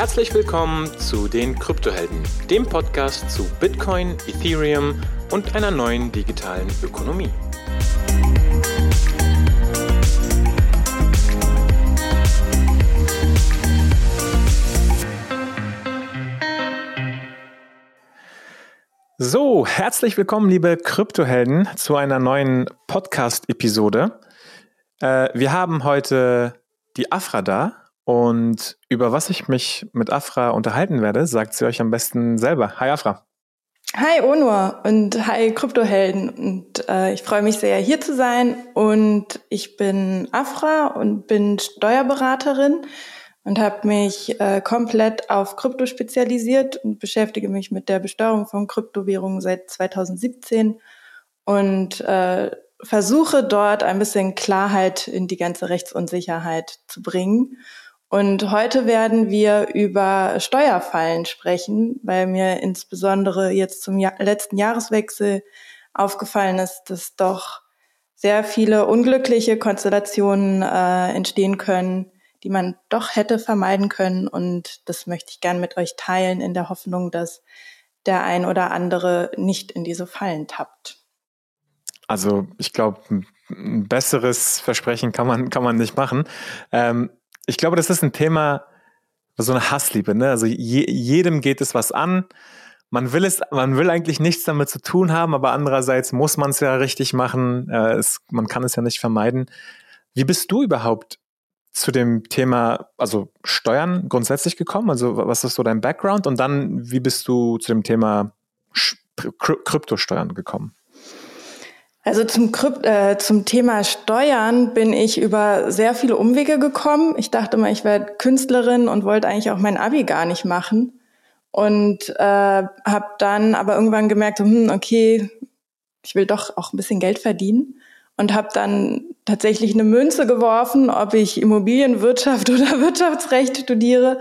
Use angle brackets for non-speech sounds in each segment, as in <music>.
Herzlich willkommen zu den Kryptohelden, dem Podcast zu Bitcoin, Ethereum und einer neuen digitalen Ökonomie. So, herzlich willkommen, liebe Kryptohelden, zu einer neuen Podcast-Episode. Äh, wir haben heute die Afra da und über was ich mich mit Afra unterhalten werde, sagt sie euch am besten selber. Hi Afra. Hi Onur und hi Kryptohelden und äh, ich freue mich sehr hier zu sein und ich bin Afra und bin Steuerberaterin und habe mich äh, komplett auf Krypto spezialisiert und beschäftige mich mit der Besteuerung von Kryptowährungen seit 2017 und äh, versuche dort ein bisschen Klarheit in die ganze Rechtsunsicherheit zu bringen. Und heute werden wir über Steuerfallen sprechen, weil mir insbesondere jetzt zum Jahr letzten Jahreswechsel aufgefallen ist, dass doch sehr viele unglückliche Konstellationen äh, entstehen können, die man doch hätte vermeiden können. Und das möchte ich gern mit euch teilen in der Hoffnung, dass der ein oder andere nicht in diese Fallen tappt. Also ich glaube, ein besseres Versprechen kann man, kann man nicht machen. Ähm, ich glaube, das ist ein Thema, so eine Hassliebe. Ne? Also je, jedem geht es was an. Man will es, man will eigentlich nichts damit zu tun haben, aber andererseits muss man es ja richtig machen. Äh, es, man kann es ja nicht vermeiden. Wie bist du überhaupt zu dem Thema, also Steuern grundsätzlich gekommen? Also was ist so dein Background? Und dann, wie bist du zu dem Thema Kryptosteuern gekommen? Also zum, Krypt äh, zum Thema Steuern bin ich über sehr viele Umwege gekommen. Ich dachte mal, ich werde Künstlerin und wollte eigentlich auch mein Abi gar nicht machen. Und äh, habe dann aber irgendwann gemerkt, hm, okay, ich will doch auch ein bisschen Geld verdienen und habe dann tatsächlich eine Münze geworfen, ob ich Immobilienwirtschaft <laughs> oder Wirtschaftsrecht studiere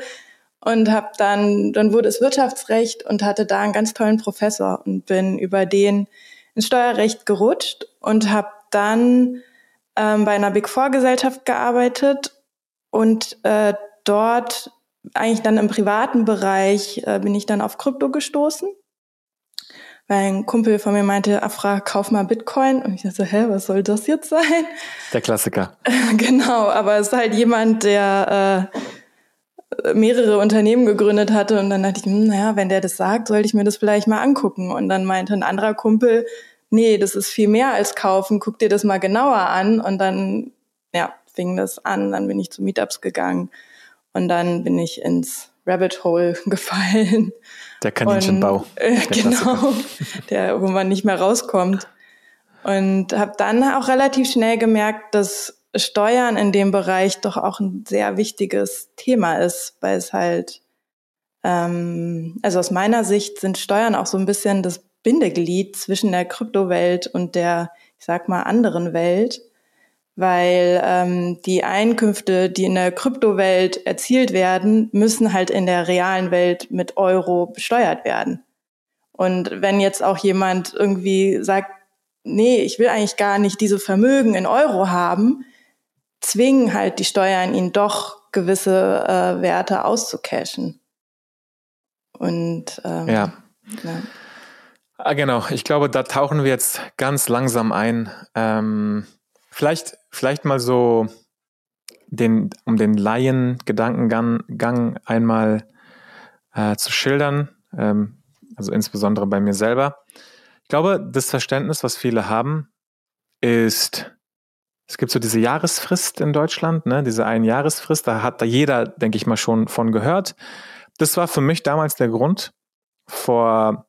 und habe dann dann wurde es Wirtschaftsrecht und hatte da einen ganz tollen Professor und bin über den ins Steuerrecht gerutscht und habe dann ähm, bei einer Big Four Gesellschaft gearbeitet und äh, dort eigentlich dann im privaten Bereich äh, bin ich dann auf Krypto gestoßen weil ein Kumpel von mir meinte, Afra, kauf mal Bitcoin. Und ich dachte, hä, was soll das jetzt sein? Der Klassiker. <laughs> genau, aber es ist halt jemand, der äh, mehrere Unternehmen gegründet hatte. Und dann dachte ich, hm, naja, wenn der das sagt, sollte ich mir das vielleicht mal angucken. Und dann meinte ein anderer Kumpel, nee, das ist viel mehr als kaufen, guck dir das mal genauer an. Und dann, ja, fing das an. Dann bin ich zu Meetups gegangen. Und dann bin ich ins Rabbit Hole <laughs> gefallen. Der Kaninchenbau. Und, äh, der genau, der, wo man nicht mehr rauskommt. Und habe dann auch relativ schnell gemerkt, dass Steuern in dem Bereich doch auch ein sehr wichtiges Thema ist, weil es halt, ähm, also aus meiner Sicht sind Steuern auch so ein bisschen das Bindeglied zwischen der Kryptowelt und der, ich sag mal, anderen Welt weil ähm, die Einkünfte, die in der Kryptowelt erzielt werden, müssen halt in der realen Welt mit Euro besteuert werden. Und wenn jetzt auch jemand irgendwie sagt, nee, ich will eigentlich gar nicht diese Vermögen in Euro haben, zwingen halt die Steuern ihn doch gewisse äh, Werte auszucashen. Und ähm, ja. ja. Ah, genau, ich glaube, da tauchen wir jetzt ganz langsam ein. Ähm, vielleicht vielleicht mal so den, um den Laien-Gedankengang einmal äh, zu schildern, ähm, also insbesondere bei mir selber. Ich glaube, das Verständnis, was viele haben, ist, es gibt so diese Jahresfrist in Deutschland, ne, diese Einjahresfrist, da hat da jeder, denke ich mal, schon von gehört. Das war für mich damals der Grund, vor,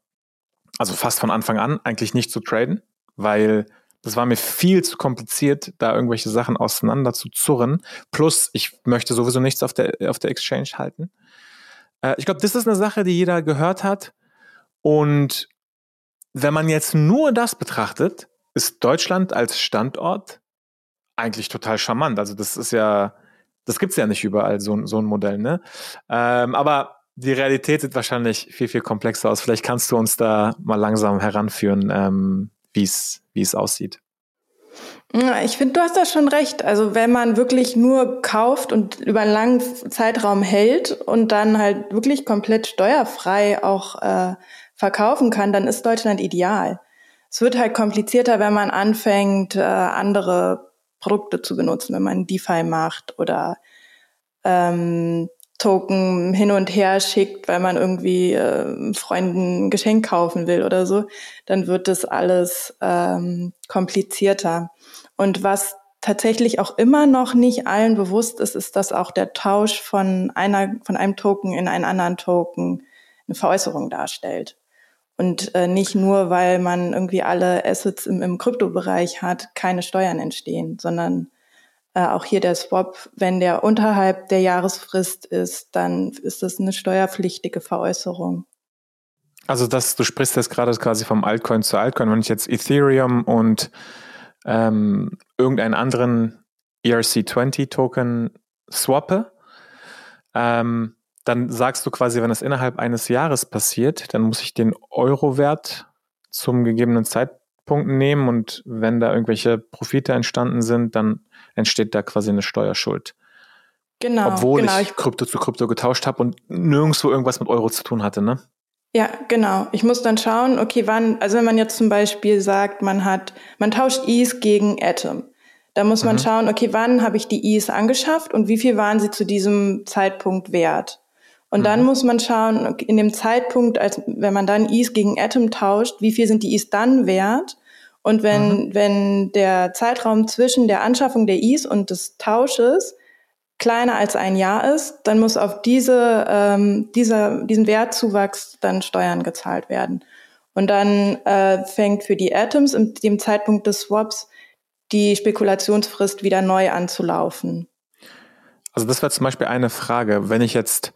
also fast von Anfang an, eigentlich nicht zu traden, weil das war mir viel zu kompliziert, da irgendwelche Sachen auseinander zu zurren. Plus, ich möchte sowieso nichts auf der, auf der Exchange halten. Äh, ich glaube, das ist eine Sache, die jeder gehört hat. Und wenn man jetzt nur das betrachtet, ist Deutschland als Standort eigentlich total charmant. Also das ist ja, das gibt's ja nicht überall, so, so ein Modell, ne? Ähm, aber die Realität sieht wahrscheinlich viel, viel komplexer aus. Vielleicht kannst du uns da mal langsam heranführen, ähm, wie es wie es aussieht. Ich finde, du hast da schon recht. Also wenn man wirklich nur kauft und über einen langen Zeitraum hält und dann halt wirklich komplett steuerfrei auch äh, verkaufen kann, dann ist Deutschland ideal. Es wird halt komplizierter, wenn man anfängt, äh, andere Produkte zu benutzen, wenn man DeFi macht oder ähm, Token hin und her schickt, weil man irgendwie äh, Freunden ein Geschenk kaufen will oder so, dann wird das alles ähm, komplizierter. Und was tatsächlich auch immer noch nicht allen bewusst ist, ist, dass auch der Tausch von einer, von einem Token in einen anderen Token eine Veräußerung darstellt. Und äh, nicht nur, weil man irgendwie alle Assets im, im Kryptobereich hat, keine Steuern entstehen, sondern äh, auch hier der Swap, wenn der unterhalb der Jahresfrist ist, dann ist das eine steuerpflichtige Veräußerung. Also das, du sprichst jetzt gerade quasi vom Altcoin zu Altcoin. Wenn ich jetzt Ethereum und ähm, irgendeinen anderen ERC20-Token swappe, ähm, dann sagst du quasi, wenn das innerhalb eines Jahres passiert, dann muss ich den Euro-Wert zum gegebenen Zeitpunkt nehmen und wenn da irgendwelche Profite entstanden sind, dann entsteht da quasi eine Steuerschuld. Genau. Obwohl genau. ich Krypto zu Krypto getauscht habe und nirgendwo irgendwas mit Euro zu tun hatte, ne? Ja, genau. Ich muss dann schauen, okay, wann, also wenn man jetzt zum Beispiel sagt, man hat, man tauscht ETH gegen Atom, da muss man mhm. schauen, okay, wann habe ich die ETH angeschafft und wie viel waren sie zu diesem Zeitpunkt wert? Und mhm. dann muss man schauen, in dem Zeitpunkt, als wenn man dann ETH gegen Atom tauscht, wie viel sind die ETH dann wert? Und wenn, mhm. wenn der Zeitraum zwischen der Anschaffung der ETH und des Tausches kleiner als ein Jahr ist, dann muss auf diese, ähm, dieser, diesen Wertzuwachs dann Steuern gezahlt werden. Und dann äh, fängt für die Atoms im dem Zeitpunkt des Swaps die Spekulationsfrist wieder neu anzulaufen. Also das wäre zum Beispiel eine Frage. Wenn ich jetzt,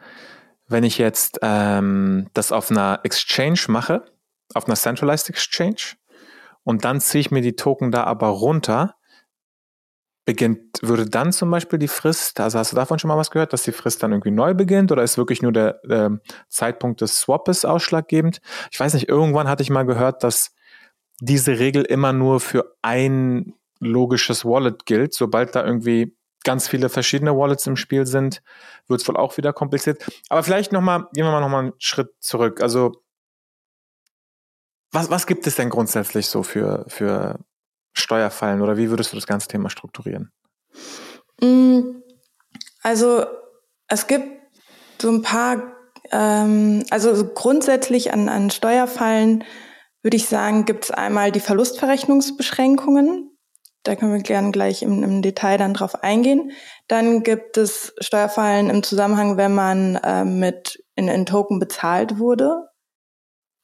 wenn ich jetzt ähm, das auf einer Exchange mache, auf einer Centralized Exchange, und dann ziehe ich mir die Token da aber runter, beginnt, würde dann zum Beispiel die Frist, also hast du davon schon mal was gehört, dass die Frist dann irgendwie neu beginnt oder ist wirklich nur der äh, Zeitpunkt des Swaps ausschlaggebend? Ich weiß nicht, irgendwann hatte ich mal gehört, dass diese Regel immer nur für ein logisches Wallet gilt. Sobald da irgendwie ganz viele verschiedene Wallets im Spiel sind, wird es wohl auch wieder kompliziert. Aber vielleicht nochmal, gehen wir mal nochmal einen Schritt zurück. Also, was, was gibt es denn grundsätzlich so für, für Steuerfallen oder wie würdest du das ganze Thema strukturieren? Mm, also es gibt so ein paar, ähm, also grundsätzlich an, an Steuerfallen würde ich sagen, gibt es einmal die Verlustverrechnungsbeschränkungen. Da können wir gerne gleich im, im, Detail dann drauf eingehen. Dann gibt es Steuerfallen im Zusammenhang, wenn man äh, mit in, in Token bezahlt wurde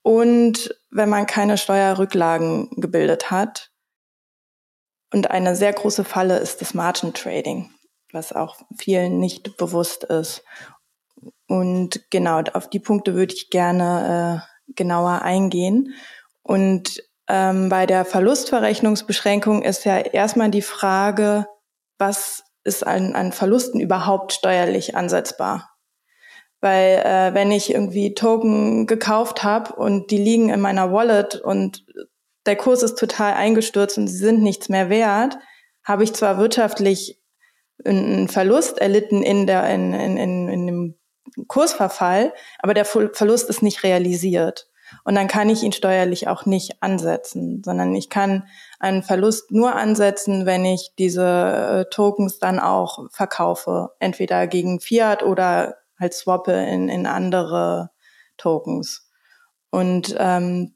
und wenn man keine Steuerrücklagen gebildet hat. Und eine sehr große Falle ist das Margin Trading, was auch vielen nicht bewusst ist. Und genau, auf die Punkte würde ich gerne äh, genauer eingehen. Und ähm, bei der Verlustverrechnungsbeschränkung ist ja erstmal die Frage, was ist an, an Verlusten überhaupt steuerlich ansetzbar? Weil äh, wenn ich irgendwie Token gekauft habe und die liegen in meiner Wallet und der Kurs ist total eingestürzt und sie sind nichts mehr wert, habe ich zwar wirtschaftlich einen Verlust erlitten in, der, in, in, in, in dem Kursverfall, aber der Verlust ist nicht realisiert. Und dann kann ich ihn steuerlich auch nicht ansetzen, sondern ich kann einen Verlust nur ansetzen, wenn ich diese äh, Tokens dann auch verkaufe, entweder gegen Fiat oder halt swappe in, in andere Tokens. Und ähm,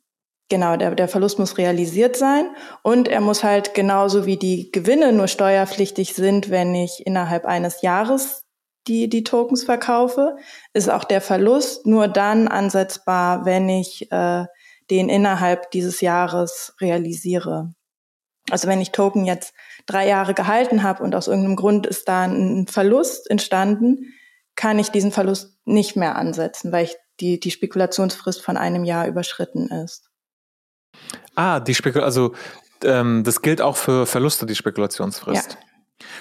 Genau, der, der Verlust muss realisiert sein und er muss halt genauso wie die Gewinne nur steuerpflichtig sind, wenn ich innerhalb eines Jahres die, die Tokens verkaufe, ist auch der Verlust nur dann ansetzbar, wenn ich äh, den innerhalb dieses Jahres realisiere. Also wenn ich Token jetzt drei Jahre gehalten habe und aus irgendeinem Grund ist da ein Verlust entstanden, kann ich diesen Verlust nicht mehr ansetzen, weil ich die, die Spekulationsfrist von einem Jahr überschritten ist. Ah, die Spekul also ähm, das gilt auch für Verluste, die Spekulationsfrist. Ja.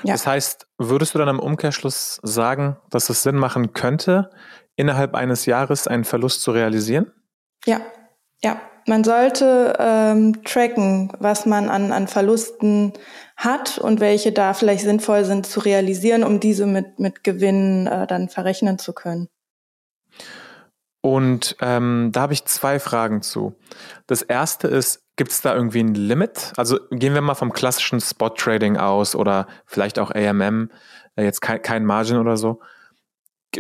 Ja. Das heißt, würdest du dann im Umkehrschluss sagen, dass es Sinn machen könnte, innerhalb eines Jahres einen Verlust zu realisieren? Ja, ja. man sollte ähm, tracken, was man an, an Verlusten hat und welche da vielleicht sinnvoll sind zu realisieren, um diese mit, mit Gewinnen äh, dann verrechnen zu können. Und ähm, da habe ich zwei Fragen zu. Das erste ist, gibt es da irgendwie ein Limit? Also gehen wir mal vom klassischen Spot-Trading aus oder vielleicht auch AMM, äh, jetzt kein, kein Margin oder so.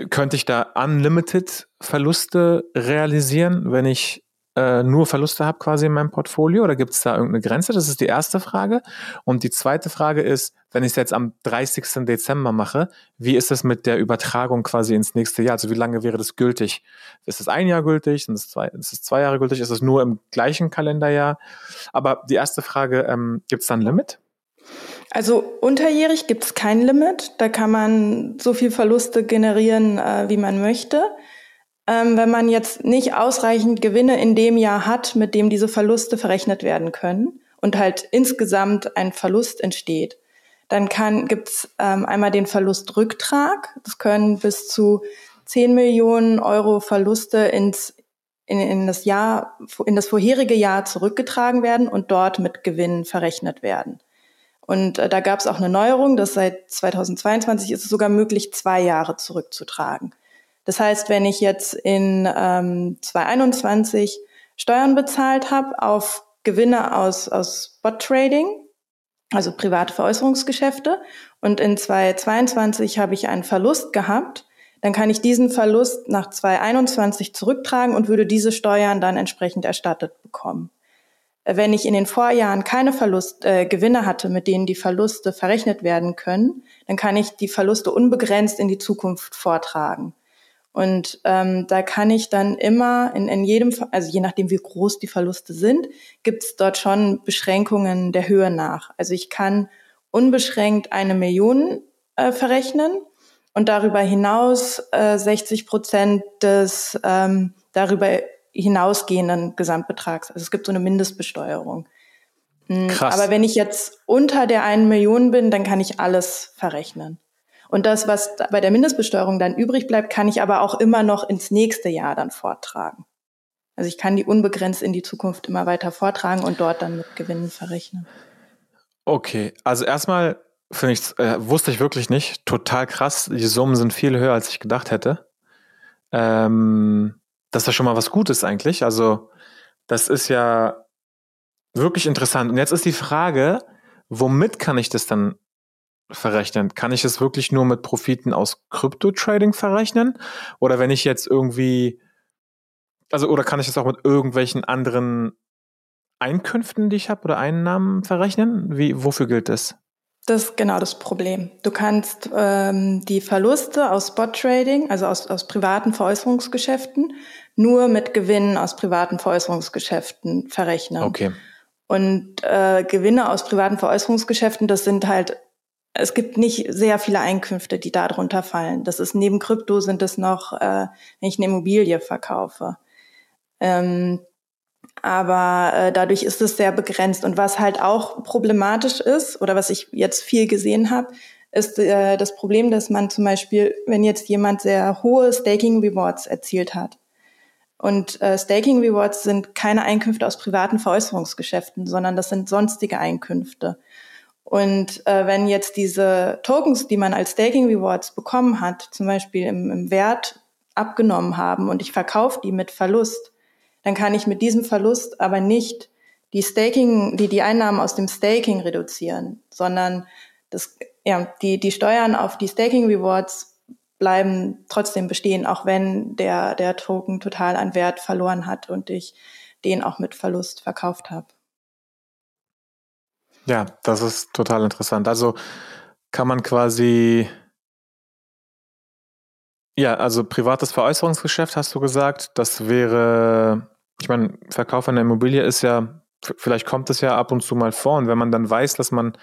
Könnte ich da unlimited Verluste realisieren, wenn ich äh, nur Verluste habe quasi in meinem Portfolio oder gibt es da irgendeine Grenze? Das ist die erste Frage. Und die zweite Frage ist, wenn ich es jetzt am 30. Dezember mache, wie ist es mit der Übertragung quasi ins nächste Jahr? Also wie lange wäre das gültig? Ist es ein Jahr gültig? Sind es zwei, ist es zwei Jahre gültig? Ist es nur im gleichen Kalenderjahr? Aber die erste Frage, ähm, gibt es da ein Limit? Also unterjährig gibt es kein Limit. Da kann man so viel Verluste generieren, äh, wie man möchte. Ähm, wenn man jetzt nicht ausreichend Gewinne in dem Jahr hat, mit dem diese Verluste verrechnet werden können und halt insgesamt ein Verlust entsteht, dann kann, gibt's ähm, einmal den Verlustrücktrag. Das können bis zu 10 Millionen Euro Verluste ins, in, in, das Jahr, in das vorherige Jahr zurückgetragen werden und dort mit Gewinnen verrechnet werden. Und äh, da gab es auch eine Neuerung, dass seit 2022 ist es sogar möglich, zwei Jahre zurückzutragen. Das heißt, wenn ich jetzt in ähm, 2021 Steuern bezahlt habe auf Gewinne aus, aus Spot Trading, also private Veräußerungsgeschäfte, und in 2022 habe ich einen Verlust gehabt, dann kann ich diesen Verlust nach 2021 zurücktragen und würde diese Steuern dann entsprechend erstattet bekommen. Wenn ich in den Vorjahren keine Verlust, äh, Gewinne hatte, mit denen die Verluste verrechnet werden können, dann kann ich die Verluste unbegrenzt in die Zukunft vortragen. Und ähm, da kann ich dann immer in, in jedem, also je nachdem, wie groß die Verluste sind, gibt es dort schon Beschränkungen der Höhe nach. Also ich kann unbeschränkt eine Million äh, verrechnen und darüber hinaus äh, 60 Prozent des ähm, darüber hinausgehenden Gesamtbetrags. Also es gibt so eine Mindestbesteuerung. Hm, Krass. Aber wenn ich jetzt unter der einen Million bin, dann kann ich alles verrechnen. Und das, was bei der Mindestbesteuerung dann übrig bleibt, kann ich aber auch immer noch ins nächste Jahr dann vortragen. Also ich kann die unbegrenzt in die Zukunft immer weiter vortragen und dort dann mit Gewinnen verrechnen. Okay, also erstmal finde ich, äh, wusste ich wirklich nicht. Total krass. Die Summen sind viel höher, als ich gedacht hätte. Ähm, das ist schon mal was Gutes eigentlich. Also das ist ja wirklich interessant. Und jetzt ist die Frage, womit kann ich das dann verrechnen? Kann ich es wirklich nur mit Profiten aus Krypto-Trading verrechnen? Oder wenn ich jetzt irgendwie, also, oder kann ich es auch mit irgendwelchen anderen Einkünften, die ich habe, oder Einnahmen verrechnen? Wie, wofür gilt das? Das ist genau das Problem. Du kannst ähm, die Verluste aus Spot-Trading, also aus, aus privaten Veräußerungsgeschäften, nur mit Gewinnen aus privaten Veräußerungsgeschäften verrechnen. Okay. Und äh, Gewinne aus privaten Veräußerungsgeschäften, das sind halt es gibt nicht sehr viele Einkünfte, die darunter fallen. Das ist neben Krypto sind es noch, äh, wenn ich eine Immobilie verkaufe. Ähm, aber äh, dadurch ist es sehr begrenzt. Und was halt auch problematisch ist, oder was ich jetzt viel gesehen habe, ist äh, das Problem, dass man zum Beispiel, wenn jetzt jemand sehr hohe Staking Rewards erzielt hat, und äh, Staking Rewards sind keine Einkünfte aus privaten Veräußerungsgeschäften, sondern das sind sonstige Einkünfte. Und äh, wenn jetzt diese Tokens, die man als Staking Rewards bekommen hat, zum Beispiel im, im Wert abgenommen haben und ich verkaufe die mit Verlust, dann kann ich mit diesem Verlust aber nicht die Staking, die, die Einnahmen aus dem Staking reduzieren, sondern das, ja, die, die Steuern auf die Staking Rewards bleiben trotzdem bestehen, auch wenn der, der Token total an Wert verloren hat und ich den auch mit Verlust verkauft habe. Ja, das ist total interessant. Also kann man quasi, ja, also privates Veräußerungsgeschäft hast du gesagt, das wäre, ich meine, Verkauf einer Immobilie ist ja, vielleicht kommt es ja ab und zu mal vor und wenn man dann weiß, dass man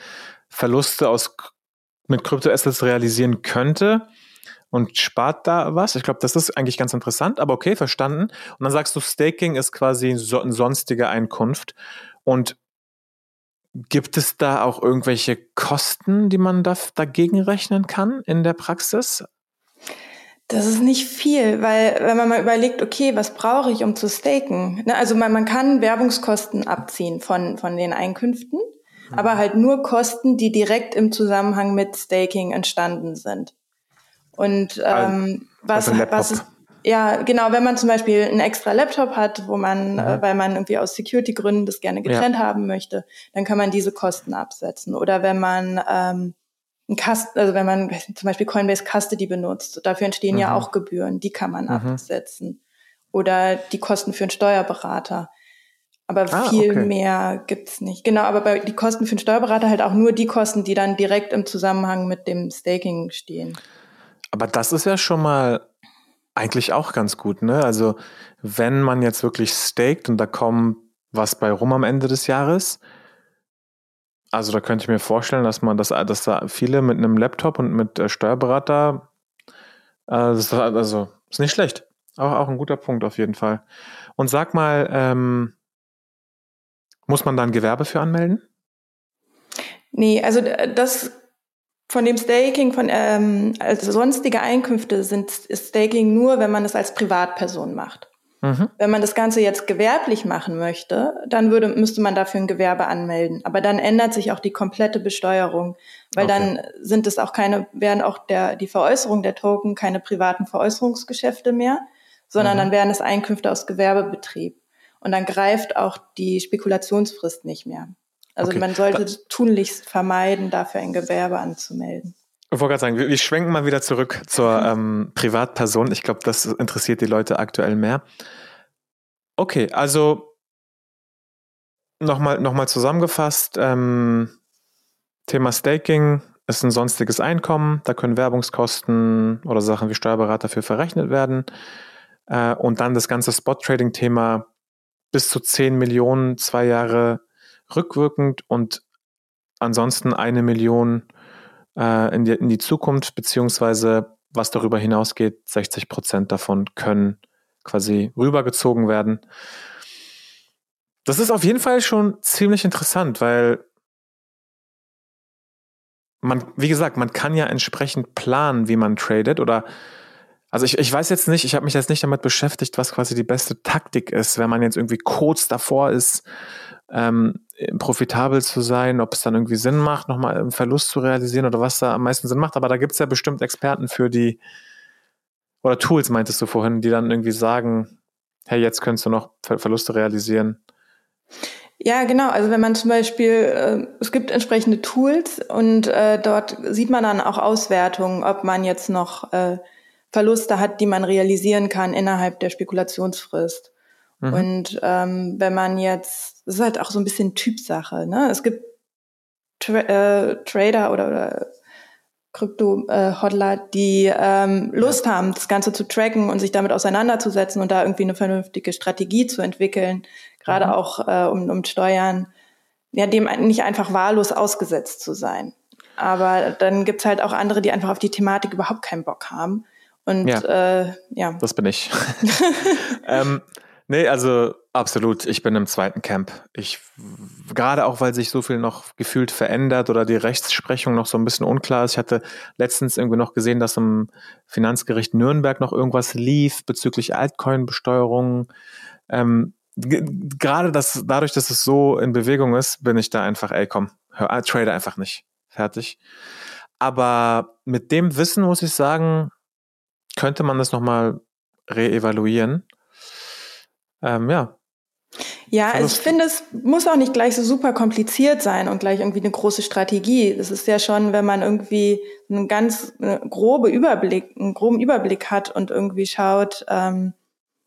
Verluste aus mit Kryptoassets realisieren könnte und spart da was. Ich glaube, das ist eigentlich ganz interessant, aber okay, verstanden. Und dann sagst du, Staking ist quasi so, eine sonstige Einkunft. Und Gibt es da auch irgendwelche Kosten, die man da, dagegen rechnen kann in der Praxis? Das ist nicht viel, weil wenn man mal überlegt, okay, was brauche ich, um zu staken? Ne, also man, man kann Werbungskosten abziehen von, von den Einkünften, mhm. aber halt nur Kosten, die direkt im Zusammenhang mit Staking entstanden sind. Und ähm, was, was ist, ja, genau, wenn man zum Beispiel einen extra Laptop hat, wo man, äh, weil man irgendwie aus Security-Gründen das gerne getrennt ja. haben möchte, dann kann man diese Kosten absetzen. Oder wenn man ähm, ein Cust also wenn man zum Beispiel Coinbase Custody benutzt, dafür entstehen mhm. ja auch Gebühren, die kann man mhm. absetzen. Oder die Kosten für einen Steuerberater. Aber ah, viel okay. mehr gibt's nicht. Genau, aber bei die Kosten für einen Steuerberater halt auch nur die Kosten, die dann direkt im Zusammenhang mit dem Staking stehen. Aber das ist ja schon mal eigentlich auch ganz gut, ne? Also, wenn man jetzt wirklich staked und da kommt was bei rum am Ende des Jahres, also da könnte ich mir vorstellen, dass man das, dass da viele mit einem Laptop und mit äh, Steuerberater, äh, das, also ist nicht schlecht. Auch, auch ein guter Punkt auf jeden Fall. Und sag mal, ähm, muss man da ein Gewerbe für anmelden? Nee, also das von dem Staking, von ähm, also sonstige Einkünfte sind Staking nur, wenn man es als Privatperson macht. Mhm. Wenn man das Ganze jetzt gewerblich machen möchte, dann würde, müsste man dafür ein Gewerbe anmelden. Aber dann ändert sich auch die komplette Besteuerung, weil okay. dann sind es auch keine, werden auch der, die Veräußerung der Token keine privaten Veräußerungsgeschäfte mehr, sondern mhm. dann wären es Einkünfte aus Gewerbebetrieb. Und dann greift auch die Spekulationsfrist nicht mehr. Also okay. man sollte da tunlichst vermeiden, dafür ein Gewerbe anzumelden. Ich wollte gerade sagen, wir, wir, schwenken mal wieder zurück zur <laughs> ähm, Privatperson. Ich glaube, das interessiert die Leute aktuell mehr. Okay, also nochmal noch mal zusammengefasst, ähm, Thema Staking ist ein sonstiges Einkommen, da können Werbungskosten oder Sachen wie Steuerberater für verrechnet werden. Äh, und dann das ganze Spot-Trading-Thema bis zu 10 Millionen, zwei Jahre rückwirkend und ansonsten eine Million äh, in, die, in die Zukunft, beziehungsweise was darüber hinausgeht, 60 Prozent davon können quasi rübergezogen werden. Das ist auf jeden Fall schon ziemlich interessant, weil man, wie gesagt, man kann ja entsprechend planen, wie man tradet oder also ich, ich weiß jetzt nicht, ich habe mich jetzt nicht damit beschäftigt, was quasi die beste Taktik ist, wenn man jetzt irgendwie kurz davor ist, ähm, profitabel zu sein, ob es dann irgendwie Sinn macht, nochmal einen Verlust zu realisieren oder was da am meisten Sinn macht. Aber da gibt es ja bestimmt Experten für die, oder Tools meintest du vorhin, die dann irgendwie sagen, hey, jetzt könntest du noch Ver Verluste realisieren. Ja, genau. Also wenn man zum Beispiel, äh, es gibt entsprechende Tools und äh, dort sieht man dann auch Auswertungen, ob man jetzt noch äh, Verluste hat, die man realisieren kann innerhalb der Spekulationsfrist. Mhm. Und ähm, wenn man jetzt, das ist halt auch so ein bisschen Typsache. Ne? Es gibt Tra äh, Trader oder, oder Krypto-Hodler, die ähm, Lust ja. haben, das Ganze zu tracken und sich damit auseinanderzusetzen und da irgendwie eine vernünftige Strategie zu entwickeln, gerade mhm. auch äh, um, um Steuern, ja, dem nicht einfach wahllos ausgesetzt zu sein. Aber dann gibt's halt auch andere, die einfach auf die Thematik überhaupt keinen Bock haben. Und ja, äh, ja. das bin ich. <laughs> <laughs> ähm, Nee, also absolut. Ich bin im zweiten Camp. Ich, gerade auch, weil sich so viel noch gefühlt verändert oder die Rechtsprechung noch so ein bisschen unklar ist. Ich hatte letztens irgendwie noch gesehen, dass im Finanzgericht Nürnberg noch irgendwas lief bezüglich Altcoin-Besteuerung. Ähm, gerade das, dadurch, dass es so in Bewegung ist, bin ich da einfach, ey, komm, hör, äh, trade einfach nicht. Fertig. Aber mit dem Wissen muss ich sagen, könnte man das nochmal reevaluieren ähm, ja. Ja, also ich finde, es muss auch nicht gleich so super kompliziert sein und gleich irgendwie eine große Strategie. Das ist ja schon, wenn man irgendwie einen ganz eine grobe Überblick, einen groben Überblick hat und irgendwie schaut, ähm,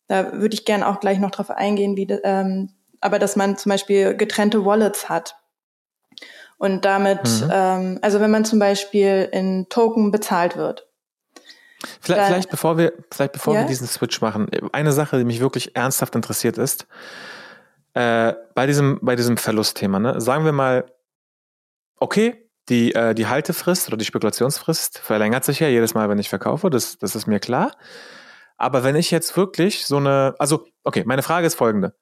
da würde ich gerne auch gleich noch drauf eingehen, wie, ähm, aber dass man zum Beispiel getrennte Wallets hat. Und damit, mhm. ähm, also wenn man zum Beispiel in Token bezahlt wird, Vielleicht, Dann, vielleicht bevor wir, vielleicht bevor ja? wir diesen Switch machen, eine Sache, die mich wirklich ernsthaft interessiert ist, äh, bei diesem, bei diesem Verlustthema, ne, sagen wir mal, okay, die, äh, die Haltefrist oder die Spekulationsfrist verlängert sich ja jedes Mal, wenn ich verkaufe, das, das ist mir klar. Aber wenn ich jetzt wirklich so eine, also, okay, meine Frage ist folgende.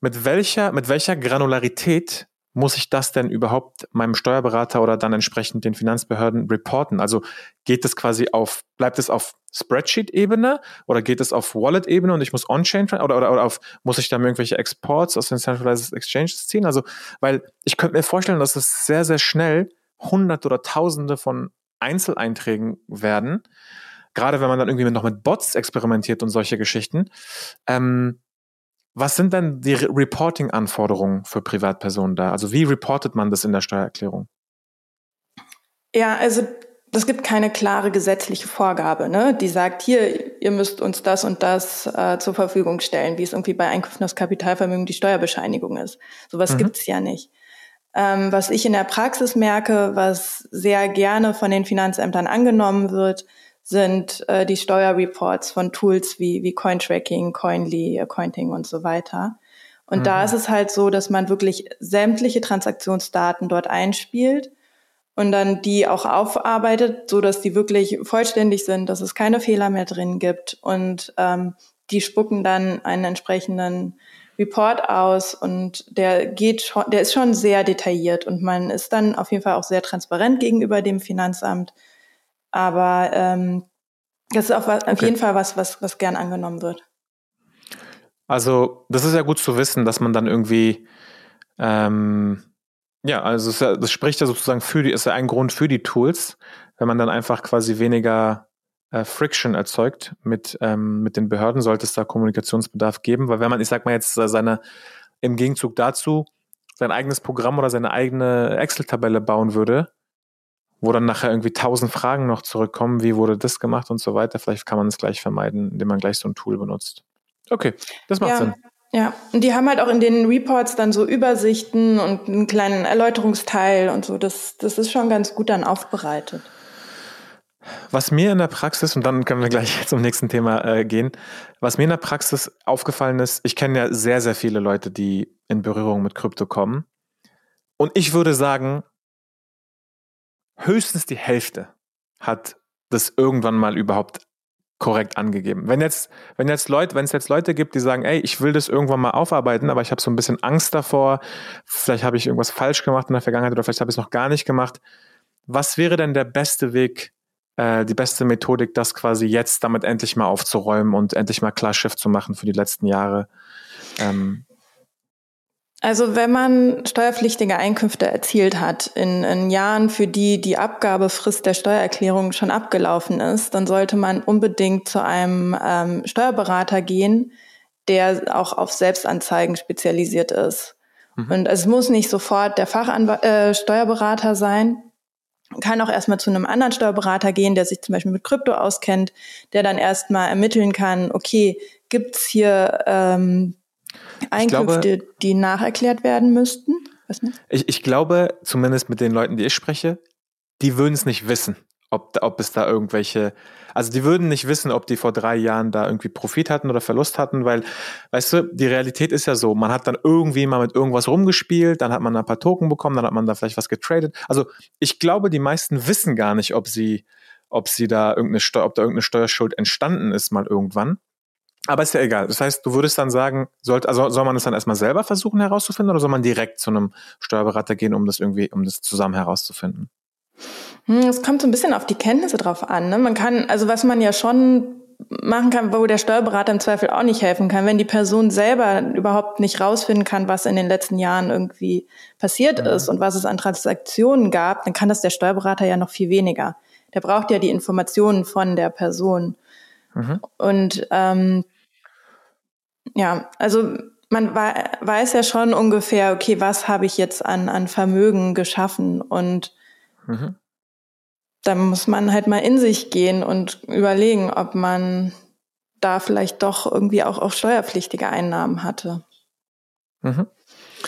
Mit welcher, mit welcher Granularität muss ich das denn überhaupt meinem Steuerberater oder dann entsprechend den Finanzbehörden reporten? Also geht es quasi auf, bleibt es auf Spreadsheet-Ebene oder geht es auf Wallet-Ebene und ich muss On-Chain oder, oder, oder auf, muss ich dann irgendwelche Exports aus den Centralized Exchanges ziehen? Also, weil ich könnte mir vorstellen, dass es sehr, sehr schnell hunderte oder tausende von Einzeleinträgen werden. Gerade wenn man dann irgendwie noch mit Bots experimentiert und solche Geschichten. Ähm, was sind denn die Reporting-Anforderungen für Privatpersonen da? Also wie reportet man das in der Steuererklärung? Ja, also es gibt keine klare gesetzliche Vorgabe, ne? die sagt, hier, ihr müsst uns das und das äh, zur Verfügung stellen, wie es irgendwie bei Einkünften aus Kapitalvermögen die Steuerbescheinigung ist. Sowas mhm. gibt's ja nicht. Ähm, was ich in der Praxis merke, was sehr gerne von den Finanzämtern angenommen wird, sind äh, die Steuerreports von Tools wie, wie Cointracking, Coinly, Accounting und so weiter. Und mhm. da ist es halt so, dass man wirklich sämtliche Transaktionsdaten dort einspielt und dann die auch aufarbeitet, so dass die wirklich vollständig sind, dass es keine Fehler mehr drin gibt und ähm, die spucken dann einen entsprechenden Report aus und der geht schon, der ist schon sehr detailliert und man ist dann auf jeden Fall auch sehr transparent gegenüber dem Finanzamt aber ähm, das ist auch was, okay. auf jeden Fall was, was, was gern angenommen wird. Also, das ist ja gut zu wissen, dass man dann irgendwie, ähm, ja, also ja, das spricht ja sozusagen für die, ist ja ein Grund für die Tools, wenn man dann einfach quasi weniger äh, Friction erzeugt mit, ähm, mit den Behörden, sollte es da Kommunikationsbedarf geben, weil wenn man, ich sag mal jetzt, seine, im Gegenzug dazu sein eigenes Programm oder seine eigene Excel-Tabelle bauen würde, wo dann nachher irgendwie tausend Fragen noch zurückkommen, wie wurde das gemacht und so weiter. Vielleicht kann man es gleich vermeiden, indem man gleich so ein Tool benutzt. Okay, das macht ja, Sinn. Ja, und die haben halt auch in den Reports dann so Übersichten und einen kleinen Erläuterungsteil und so. Das, das ist schon ganz gut dann aufbereitet. Was mir in der Praxis, und dann können wir gleich <laughs> zum nächsten Thema äh, gehen, was mir in der Praxis aufgefallen ist, ich kenne ja sehr, sehr viele Leute, die in Berührung mit Krypto kommen. Und ich würde sagen, höchstens die Hälfte hat das irgendwann mal überhaupt korrekt angegeben. Wenn jetzt, wenn jetzt Leute, wenn es jetzt Leute gibt, die sagen, ey, ich will das irgendwann mal aufarbeiten, aber ich habe so ein bisschen Angst davor, vielleicht habe ich irgendwas falsch gemacht in der Vergangenheit oder vielleicht habe ich es noch gar nicht gemacht. Was wäre denn der beste Weg, äh, die beste Methodik, das quasi jetzt damit endlich mal aufzuräumen und endlich mal klar Schiff zu machen für die letzten Jahre? Ähm, also wenn man steuerpflichtige Einkünfte erzielt hat in, in, Jahren, für die die Abgabefrist der Steuererklärung schon abgelaufen ist, dann sollte man unbedingt zu einem ähm, Steuerberater gehen, der auch auf Selbstanzeigen spezialisiert ist. Mhm. Und es muss nicht sofort der Fachsteuerberater äh, sein. Man kann auch erstmal zu einem anderen Steuerberater gehen, der sich zum Beispiel mit Krypto auskennt, der dann erstmal ermitteln kann, okay, gibt's hier ähm, Einkünfte, glaube, die nacherklärt werden müssten? Ich, ich glaube, zumindest mit den Leuten, die ich spreche, die würden es nicht wissen, ob, ob es da irgendwelche, also die würden nicht wissen, ob die vor drei Jahren da irgendwie Profit hatten oder Verlust hatten, weil, weißt du, die Realität ist ja so, man hat dann irgendwie mal mit irgendwas rumgespielt, dann hat man ein paar Token bekommen, dann hat man da vielleicht was getradet. Also ich glaube, die meisten wissen gar nicht, ob sie, ob sie da irgendeine Steuer, ob da irgendeine Steuerschuld entstanden ist mal irgendwann. Aber ist ja egal. Das heißt, du würdest dann sagen, sollte, also soll man es dann erstmal selber versuchen herauszufinden oder soll man direkt zu einem Steuerberater gehen, um das irgendwie, um das zusammen herauszufinden? Hm, es kommt so ein bisschen auf die Kenntnisse drauf an. Ne? Man kann, also was man ja schon machen kann, wo der Steuerberater im Zweifel auch nicht helfen kann, wenn die Person selber überhaupt nicht rausfinden kann, was in den letzten Jahren irgendwie passiert ja. ist und was es an Transaktionen gab, dann kann das der Steuerberater ja noch viel weniger. Der braucht ja die Informationen von der Person. Mhm. Und ähm, ja, also man weiß ja schon ungefähr, okay, was habe ich jetzt an, an Vermögen geschaffen und mhm. dann muss man halt mal in sich gehen und überlegen, ob man da vielleicht doch irgendwie auch, auch steuerpflichtige Einnahmen hatte. Mhm.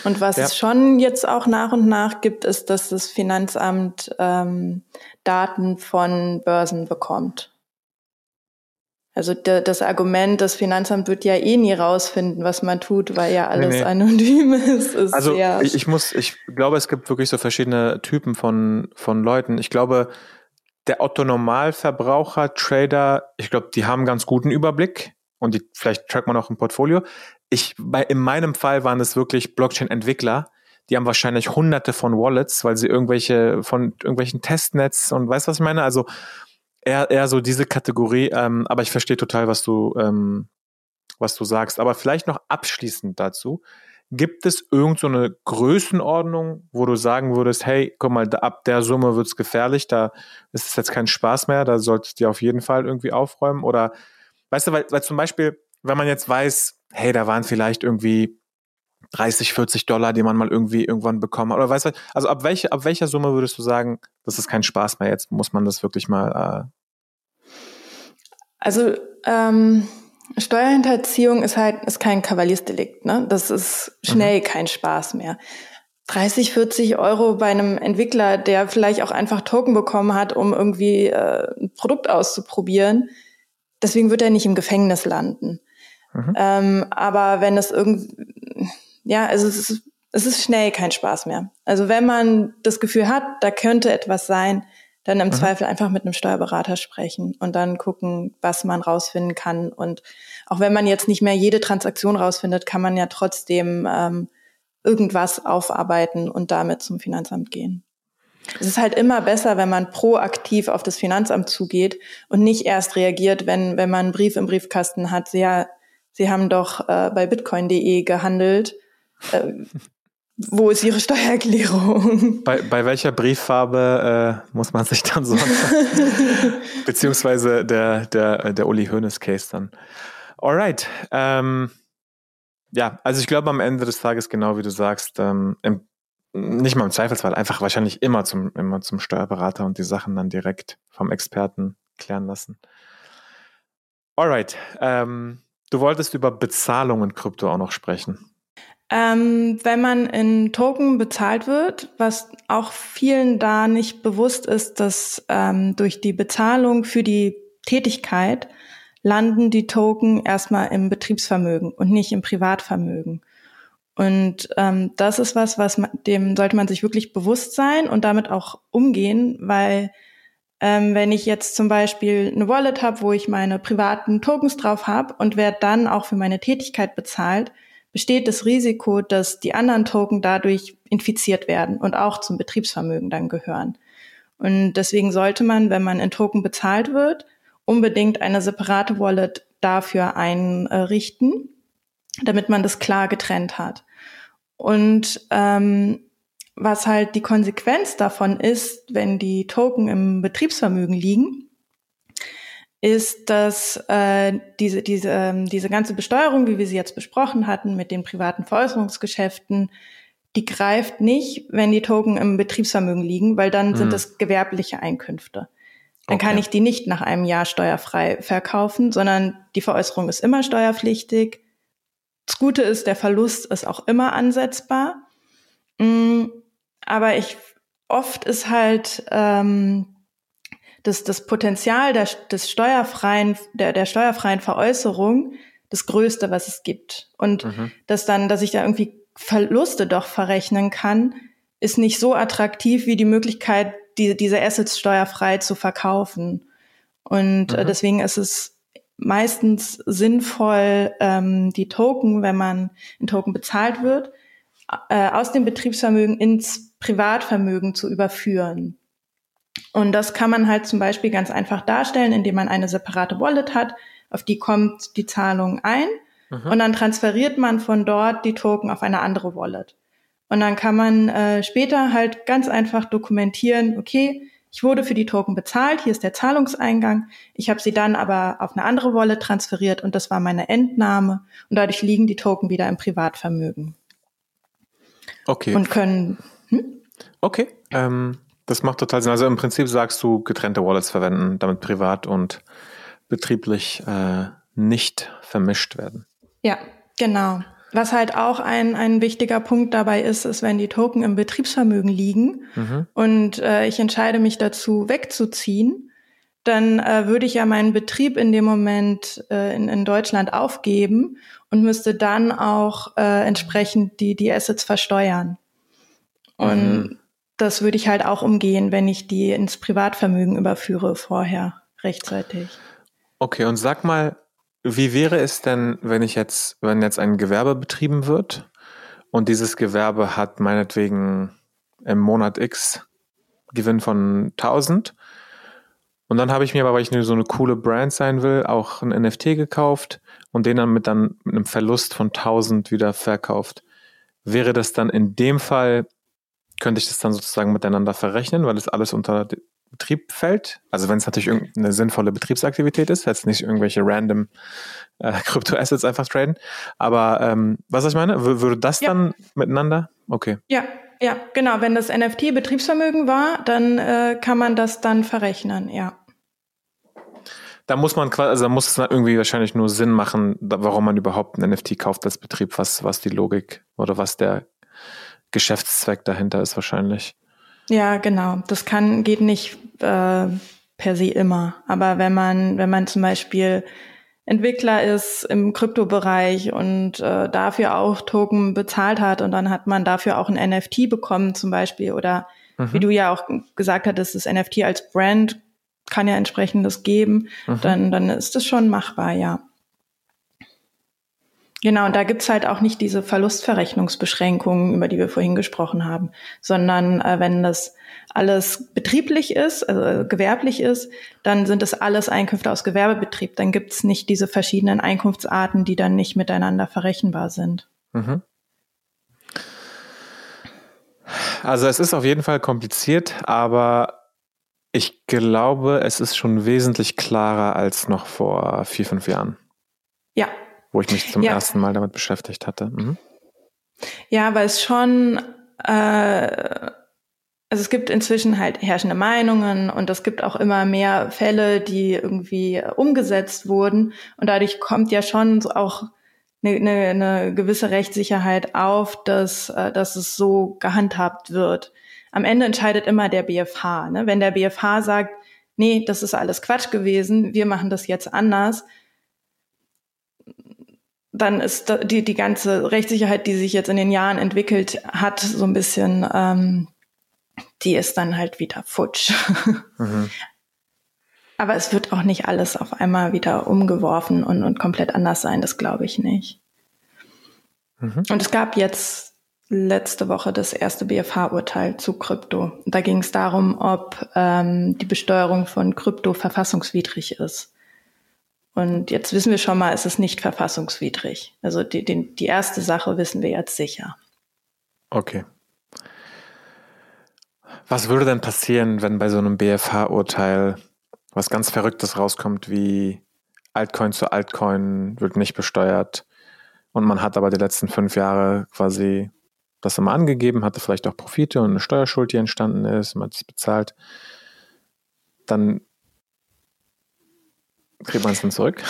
Und was ja. es schon jetzt auch nach und nach gibt, ist, dass das Finanzamt ähm, Daten von Börsen bekommt. Also das Argument, das Finanzamt wird ja eh nie rausfinden, was man tut, weil ja alles nee, nee. anonym ist. ist also ich, ich, muss, ich glaube, es gibt wirklich so verschiedene Typen von, von Leuten. Ich glaube, der Otto Normalverbraucher, Trader, ich glaube, die haben ganz guten Überblick und die, vielleicht trackt man auch ein Portfolio. Ich, bei, in meinem Fall waren es wirklich Blockchain-Entwickler, die haben wahrscheinlich hunderte von Wallets, weil sie irgendwelche von irgendwelchen Testnets und weißt was ich meine? Also eher, eher so diese Kategorie, ähm, aber ich verstehe total, was du, ähm, was du sagst. Aber vielleicht noch abschließend dazu. Gibt es irgendeine so Größenordnung, wo du sagen würdest, hey, guck mal, ab der Summe wird's gefährlich, da ist es jetzt kein Spaß mehr, da solltest du auf jeden Fall irgendwie aufräumen? Oder weißt du, weil, weil zum Beispiel, wenn man jetzt weiß, hey, da waren vielleicht irgendwie 30, 40 Dollar, die man mal irgendwie irgendwann bekommen hat. Oder weißt du, also ab, welche, ab welcher Summe würdest du sagen, das ist kein Spaß mehr, jetzt muss man das wirklich mal. Also ähm, Steuerhinterziehung ist halt ist kein Kavaliersdelikt, ne? Das ist schnell mhm. kein Spaß mehr. 30, 40 Euro bei einem Entwickler, der vielleicht auch einfach Token bekommen hat, um irgendwie äh, ein Produkt auszuprobieren. Deswegen wird er nicht im Gefängnis landen. Mhm. Ähm, aber wenn es irgendwie, ja, also es ist, es ist schnell kein Spaß mehr. Also wenn man das Gefühl hat, da könnte etwas sein, dann im mhm. Zweifel einfach mit einem Steuerberater sprechen und dann gucken, was man rausfinden kann. Und auch wenn man jetzt nicht mehr jede Transaktion rausfindet, kann man ja trotzdem ähm, irgendwas aufarbeiten und damit zum Finanzamt gehen. Es ist halt immer besser, wenn man proaktiv auf das Finanzamt zugeht und nicht erst reagiert, wenn, wenn man einen Brief im Briefkasten hat. Ja, Sie haben doch äh, bei bitcoin.de gehandelt. Äh, wo ist Ihre Steuererklärung? Bei, bei welcher Brieffarbe äh, muss man sich dann sorgen? <laughs> Beziehungsweise der, der, der Uli Hoeneß Case dann. Alright. Ähm, ja, also ich glaube am Ende des Tages, genau wie du sagst, ähm, im, nicht mal im Zweifelsfall, einfach wahrscheinlich immer zum, immer zum Steuerberater und die Sachen dann direkt vom Experten klären lassen. Alright. Ähm, du wolltest über Bezahlungen Krypto auch noch sprechen. Ähm, wenn man in Token bezahlt wird, was auch vielen da nicht bewusst ist, dass ähm, durch die Bezahlung für die Tätigkeit landen die Token erstmal im Betriebsvermögen und nicht im Privatvermögen. Und ähm, das ist was, was man, dem sollte man sich wirklich bewusst sein und damit auch umgehen, weil ähm, wenn ich jetzt zum Beispiel eine Wallet habe, wo ich meine privaten Tokens drauf habe und werde dann auch für meine Tätigkeit bezahlt, besteht das Risiko, dass die anderen Token dadurch infiziert werden und auch zum Betriebsvermögen dann gehören. Und deswegen sollte man, wenn man in Token bezahlt wird, unbedingt eine separate Wallet dafür einrichten, damit man das klar getrennt hat. Und ähm, was halt die Konsequenz davon ist, wenn die Token im Betriebsvermögen liegen, ist, dass äh, diese, diese, ähm, diese ganze Besteuerung, wie wir sie jetzt besprochen hatten, mit den privaten Veräußerungsgeschäften, die greift nicht, wenn die Token im Betriebsvermögen liegen, weil dann mhm. sind das gewerbliche Einkünfte. Dann okay. kann ich die nicht nach einem Jahr steuerfrei verkaufen, sondern die Veräußerung ist immer steuerpflichtig. Das Gute ist, der Verlust ist auch immer ansetzbar. Mm, aber ich oft ist halt ähm, das, das Potenzial der, des steuerfreien, der, der steuerfreien Veräußerung das Größte, was es gibt. Und mhm. dass dann, dass ich da irgendwie Verluste doch verrechnen kann, ist nicht so attraktiv wie die Möglichkeit, die, diese Assets steuerfrei zu verkaufen. Und äh, mhm. deswegen ist es meistens sinnvoll, ähm, die Token, wenn man in Token bezahlt wird, äh, aus dem Betriebsvermögen ins Privatvermögen zu überführen. Und das kann man halt zum Beispiel ganz einfach darstellen, indem man eine separate Wallet hat, auf die kommt die Zahlung ein mhm. und dann transferiert man von dort die Token auf eine andere Wallet. Und dann kann man äh, später halt ganz einfach dokumentieren, okay, ich wurde für die Token bezahlt, hier ist der Zahlungseingang, ich habe sie dann aber auf eine andere Wallet transferiert und das war meine Entnahme und dadurch liegen die Token wieder im Privatvermögen. Okay. Und können. Hm? Okay. Ähm, das macht total Sinn. Also im Prinzip sagst du, getrennte Wallets verwenden, damit privat und betrieblich äh, nicht vermischt werden. Ja, genau. Was halt auch ein, ein wichtiger Punkt dabei ist, ist, wenn die Token im Betriebsvermögen liegen mhm. und äh, ich entscheide mich dazu wegzuziehen, dann äh, würde ich ja meinen Betrieb in dem Moment äh, in, in Deutschland aufgeben und müsste dann auch äh, entsprechend die, die Assets versteuern. Und mhm das würde ich halt auch umgehen, wenn ich die ins Privatvermögen überführe vorher rechtzeitig. Okay, und sag mal, wie wäre es denn, wenn ich jetzt, wenn jetzt ein Gewerbe betrieben wird und dieses Gewerbe hat meinetwegen im Monat X Gewinn von 1000. Und dann habe ich mir aber, weil ich so eine coole Brand sein will, auch ein NFT gekauft und den dann mit, dann mit einem Verlust von 1000 wieder verkauft. Wäre das dann in dem Fall, könnte ich das dann sozusagen miteinander verrechnen, weil das alles unter Betrieb fällt? Also wenn es natürlich irgendeine sinnvolle Betriebsaktivität ist, jetzt nicht irgendwelche random äh, <laughs> Kryptoassets einfach traden. Aber ähm, was ich meine, w würde das ja. dann miteinander? Okay. Ja, ja, genau. Wenn das NFT Betriebsvermögen war, dann äh, kann man das dann verrechnen, ja. Da muss man quasi, also da muss es irgendwie wahrscheinlich nur Sinn machen, warum man überhaupt ein NFT kauft als Betrieb, was, was die Logik oder was der Geschäftszweck dahinter ist wahrscheinlich. Ja, genau. Das kann, geht nicht äh, per se immer. Aber wenn man, wenn man zum Beispiel Entwickler ist im Kryptobereich und äh, dafür auch Token bezahlt hat und dann hat man dafür auch ein NFT bekommen zum Beispiel oder mhm. wie du ja auch gesagt hattest, das NFT als Brand kann ja entsprechendes geben, mhm. dann, dann ist das schon machbar, ja. Genau, und da gibt's halt auch nicht diese Verlustverrechnungsbeschränkungen, über die wir vorhin gesprochen haben, sondern äh, wenn das alles betrieblich ist, also äh, gewerblich ist, dann sind es alles Einkünfte aus Gewerbebetrieb. Dann gibt's nicht diese verschiedenen Einkunftsarten, die dann nicht miteinander verrechenbar sind. Mhm. Also es ist auf jeden Fall kompliziert, aber ich glaube, es ist schon wesentlich klarer als noch vor vier, fünf Jahren. Ja, wo ich mich zum ja. ersten Mal damit beschäftigt hatte. Mhm. Ja, weil es schon, äh, also es gibt inzwischen halt herrschende Meinungen und es gibt auch immer mehr Fälle, die irgendwie umgesetzt wurden und dadurch kommt ja schon auch eine, eine, eine gewisse Rechtssicherheit auf, dass, äh, dass es so gehandhabt wird. Am Ende entscheidet immer der BFH. Ne? Wenn der BFH sagt, nee, das ist alles Quatsch gewesen, wir machen das jetzt anders, dann ist die, die ganze Rechtssicherheit, die sich jetzt in den Jahren entwickelt hat, so ein bisschen, ähm, die ist dann halt wieder futsch. <laughs> Mhm. Aber es wird auch nicht alles auf einmal wieder umgeworfen und, und komplett anders sein, das glaube ich nicht. Mhm. Und es gab jetzt letzte Woche das erste BFH-Urteil zu Krypto. Da ging es darum, ob ähm, die Besteuerung von Krypto verfassungswidrig ist. Und jetzt wissen wir schon mal, es ist nicht verfassungswidrig. Also die, die, die erste Sache wissen wir jetzt sicher. Okay. Was würde denn passieren, wenn bei so einem BFH-Urteil was ganz Verrücktes rauskommt, wie Altcoin zu Altcoin wird nicht besteuert und man hat aber die letzten fünf Jahre quasi das immer angegeben, hatte vielleicht auch Profite und eine Steuerschuld, die entstanden ist, man hat es bezahlt, dann Kriegt man es dann zurück?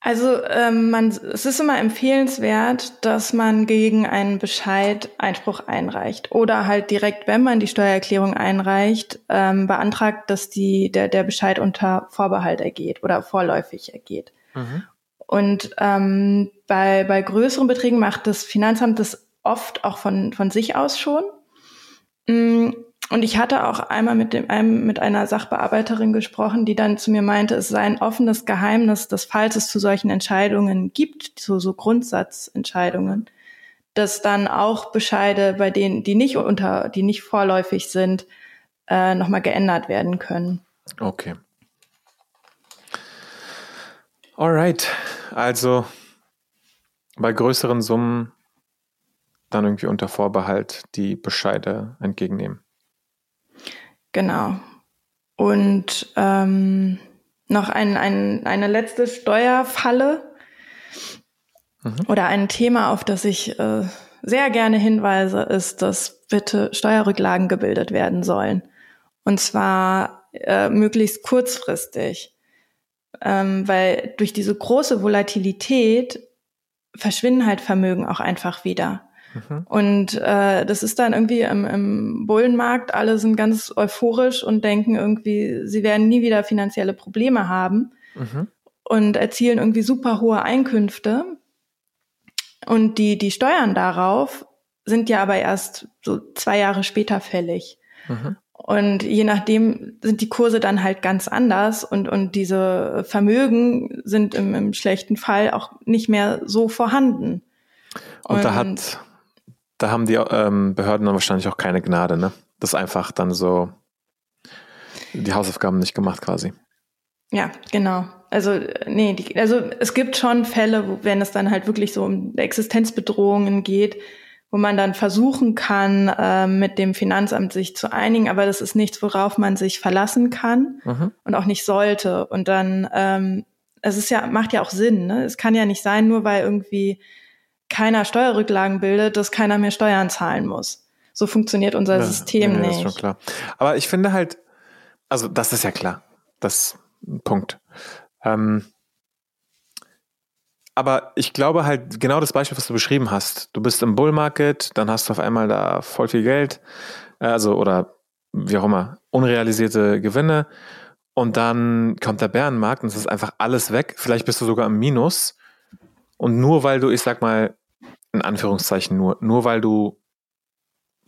Also ähm, man, es ist immer empfehlenswert, dass man gegen einen Bescheid Einspruch einreicht oder halt direkt, wenn man die Steuererklärung einreicht, ähm, beantragt, dass die, der, der Bescheid unter Vorbehalt ergeht oder vorläufig ergeht. Mhm. Und ähm, bei, bei größeren Beträgen macht das Finanzamt das oft auch von, von sich aus schon. Mm, und ich hatte auch einmal mit dem einem mit einer Sachbearbeiterin gesprochen, die dann zu mir meinte, es sei ein offenes Geheimnis, dass falls es zu solchen Entscheidungen gibt, so so Grundsatzentscheidungen, dass dann auch Bescheide, bei denen die nicht unter, die nicht vorläufig sind, äh, nochmal geändert werden können. Okay. Alright. Also bei größeren Summen dann irgendwie unter Vorbehalt die Bescheide entgegennehmen. Genau. Und ähm, noch ein, ein, eine letzte Steuerfalle mhm. oder ein Thema, auf das ich äh, sehr gerne hinweise, ist, dass bitte Steuerrücklagen gebildet werden sollen. Und zwar äh, möglichst kurzfristig. Ähm, weil durch diese große Volatilität verschwinden halt Vermögen auch einfach wieder. Mhm. Und äh, das ist dann irgendwie im, im Bullenmarkt, alle sind ganz euphorisch und denken irgendwie, sie werden nie wieder finanzielle Probleme haben mhm. und erzielen irgendwie super hohe Einkünfte. Und die, die Steuern darauf sind ja aber erst so zwei Jahre später fällig. Mhm. Und je nachdem sind die Kurse dann halt ganz anders und, und diese Vermögen sind im, im schlechten Fall auch nicht mehr so vorhanden. Und, und da hat da haben die ähm, Behörden dann wahrscheinlich auch keine Gnade, ne? Das ist einfach dann so die Hausaufgaben nicht gemacht quasi. Ja, genau. Also, nee, die, also es gibt schon Fälle, wo, wenn es dann halt wirklich so um Existenzbedrohungen geht, wo man dann versuchen kann, äh, mit dem Finanzamt sich zu einigen, aber das ist nichts, worauf man sich verlassen kann mhm. und auch nicht sollte. Und dann, ähm, es ist ja, macht ja auch Sinn, ne? Es kann ja nicht sein, nur weil irgendwie keiner Steuerrücklagen bildet, dass keiner mehr Steuern zahlen muss. So funktioniert unser ja, System ja, nicht. Das ist schon klar. Aber ich finde halt, also das ist ja klar. Das Punkt. Ähm, aber ich glaube halt genau das Beispiel, was du beschrieben hast. Du bist im Bull Market, dann hast du auf einmal da voll viel Geld, äh, also oder wie auch immer, unrealisierte Gewinne. Und dann kommt der Bärenmarkt und es ist einfach alles weg. Vielleicht bist du sogar im Minus. Und nur weil du, ich sag mal, in Anführungszeichen nur, nur weil du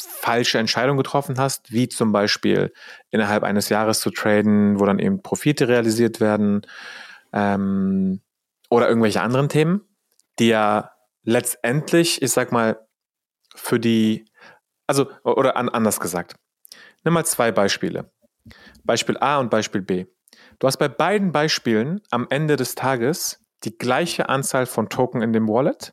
falsche Entscheidungen getroffen hast, wie zum Beispiel innerhalb eines Jahres zu traden, wo dann eben Profite realisiert werden, ähm, oder irgendwelche anderen Themen, die ja letztendlich, ich sag mal, für die, also, oder an, anders gesagt. Nimm mal zwei Beispiele. Beispiel A und Beispiel B. Du hast bei beiden Beispielen am Ende des Tages die gleiche Anzahl von Token in dem Wallet.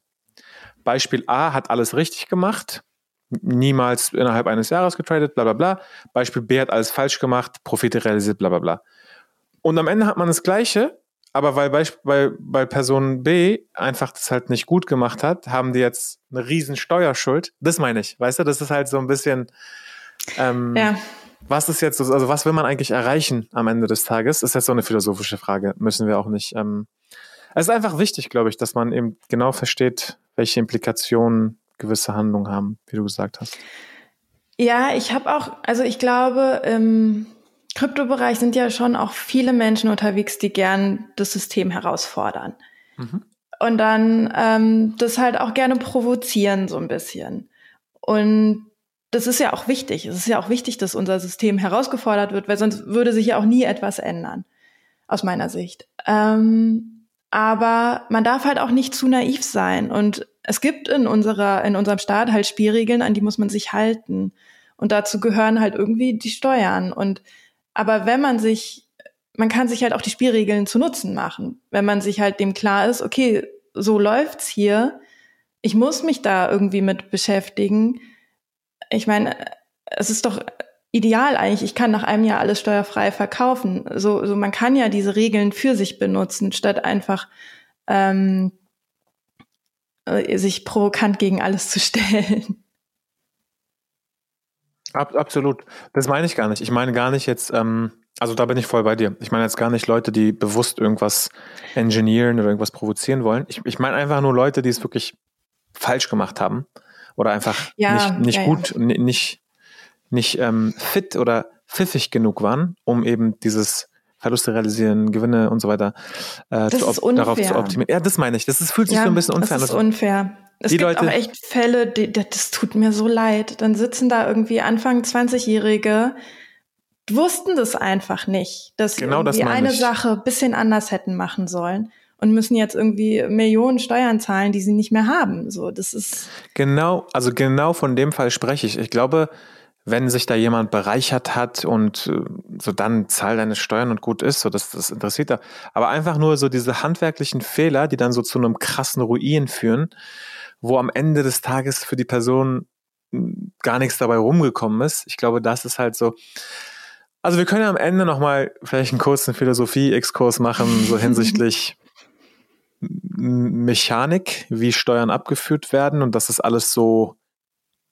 Beispiel A hat alles richtig gemacht, niemals innerhalb eines Jahres getradet, bla bla bla. Beispiel B hat alles falsch gemacht, Profite realisiert, bla bla bla. Und am Ende hat man das Gleiche, aber weil bei, bei, bei Person B einfach das halt nicht gut gemacht hat, haben die jetzt eine riesen Steuerschuld. Das meine ich, weißt du, das ist halt so ein bisschen, ähm, ja. was ist jetzt, also was will man eigentlich erreichen am Ende des Tages? Das ist jetzt so eine philosophische Frage, müssen wir auch nicht. Ähm, es ist einfach wichtig, glaube ich, dass man eben genau versteht, welche Implikationen gewisse Handlungen haben, wie du gesagt hast. Ja, ich habe auch, also ich glaube, ähm, Kryptobereich sind ja schon auch viele Menschen unterwegs, die gern das System herausfordern. Mhm. Und dann ähm, das halt auch gerne provozieren, so ein bisschen. Und das ist ja auch wichtig. Es ist ja auch wichtig, dass unser System herausgefordert wird, weil sonst würde sich ja auch nie etwas ändern, aus meiner Sicht. Ähm, aber man darf halt auch nicht zu naiv sein. Und es gibt in unserer, in unserem Staat halt Spielregeln, an die muss man sich halten. Und dazu gehören halt irgendwie die Steuern. Und aber wenn man sich, man kann sich halt auch die Spielregeln zu Nutzen machen, wenn man sich halt dem klar ist, okay, so läuft's hier, ich muss mich da irgendwie mit beschäftigen. Ich meine, es ist doch ideal eigentlich. Ich kann nach einem Jahr alles steuerfrei verkaufen. So, so man kann ja diese Regeln für sich benutzen, statt einfach ähm, äh, sich provokant gegen alles zu <laughs> stellen. Ab, absolut. Das meine ich gar nicht. Ich meine gar nicht jetzt, ähm, also da bin ich voll bei dir. Ich meine jetzt gar nicht Leute, die bewusst irgendwas engineeren oder irgendwas provozieren wollen. Ich, ich meine einfach nur Leute, die es wirklich falsch gemacht haben oder einfach ja, nicht, nicht ja, gut, ja. nicht, nicht ähm, fit oder pfiffig genug waren, um eben dieses Verluste realisieren, Gewinne und so weiter äh, zu darauf zu optimieren. Ja, das meine ich. Das ist, fühlt sich so ein bisschen unfair an. Das ist unfair. Es gibt Leute, auch echt Fälle, die, das tut mir so leid. Dann sitzen da irgendwie Anfang 20-Jährige, wussten das einfach nicht, dass genau sie eine ich. Sache bisschen anders hätten machen sollen und müssen jetzt irgendwie Millionen Steuern zahlen, die sie nicht mehr haben. So, das ist genau, also genau von dem Fall spreche ich. Ich glaube, wenn sich da jemand bereichert hat und äh, so dann zahl deine Steuern und gut ist, so das, das interessiert da. Aber einfach nur so diese handwerklichen Fehler, die dann so zu einem krassen Ruin führen, wo am Ende des Tages für die Person hm, gar nichts dabei rumgekommen ist. Ich glaube, das ist halt so. Also wir können ja am Ende nochmal vielleicht einen kurzen Philosophie-Exkurs machen, so <laughs> hinsichtlich Mechanik, wie Steuern abgeführt werden und dass es alles so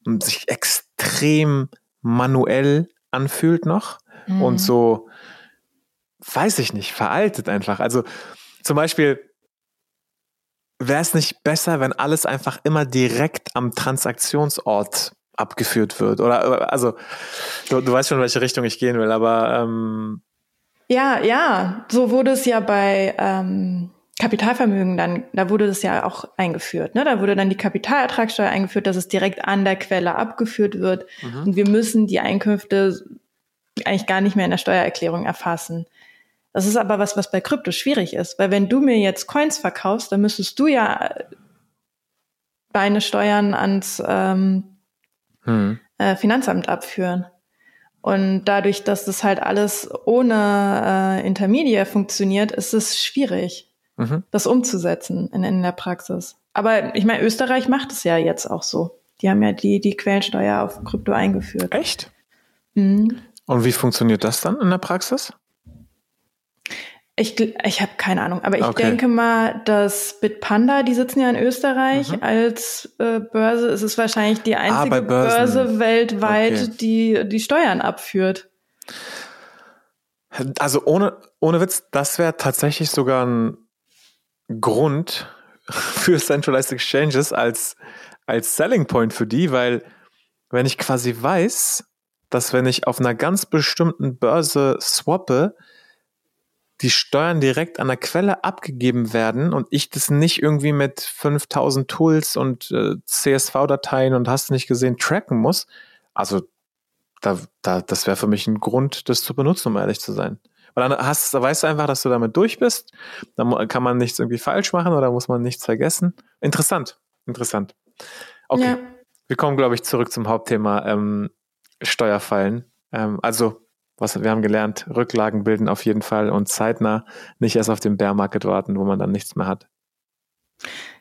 hm, sich extrem manuell anfühlt noch mhm. und so, weiß ich nicht, veraltet einfach. Also zum Beispiel, wäre es nicht besser, wenn alles einfach immer direkt am Transaktionsort abgeführt wird? Oder also du, du weißt schon, in welche Richtung ich gehen will, aber ähm ja, ja, so wurde es ja bei ähm, Kapitalvermögen dann, da wurde das ja auch eingeführt. Ne? Da wurde dann die Kapitalertragssteuer eingeführt, dass es direkt an der Quelle abgeführt wird. Mhm. Und wir müssen die Einkünfte eigentlich gar nicht mehr in der Steuererklärung erfassen. Das ist aber was, was bei Krypto schwierig ist, weil wenn du mir jetzt Coins verkaufst, dann müsstest du ja deine Steuern ans, ähm, hm. äh, Finanzamt abführen. Und dadurch, dass das halt alles ohne äh, Intermediär funktioniert, ist es schwierig, mhm. das umzusetzen in, in der Praxis. Aber ich meine, Österreich macht es ja jetzt auch so. Die haben ja die, die Quellensteuer auf Krypto eingeführt. Echt? Mhm. Und wie funktioniert das dann in der Praxis? Ich, ich habe keine Ahnung, aber ich okay. denke mal, dass Bitpanda, die sitzen ja in Österreich mhm. als äh, Börse, es ist wahrscheinlich die ah, einzige ah, Börse weltweit, okay. die die Steuern abführt. Also ohne, ohne Witz, das wäre tatsächlich sogar ein Grund für Centralized Exchanges als, als Selling Point für die, weil wenn ich quasi weiß, dass wenn ich auf einer ganz bestimmten Börse swappe, die Steuern direkt an der Quelle abgegeben werden und ich das nicht irgendwie mit 5000 Tools und äh, CSV-Dateien und hast nicht gesehen tracken muss. Also da, da, das wäre für mich ein Grund, das zu benutzen, um ehrlich zu sein. Weil dann hast, da weißt du einfach, dass du damit durch bist. Dann kann man nichts irgendwie falsch machen oder muss man nichts vergessen. Interessant, interessant. Okay, ja. wir kommen, glaube ich, zurück zum Hauptthema ähm, Steuerfallen. Ähm, also was wir haben gelernt, Rücklagen bilden auf jeden Fall und zeitnah nicht erst auf den Bear Market warten, wo man dann nichts mehr hat.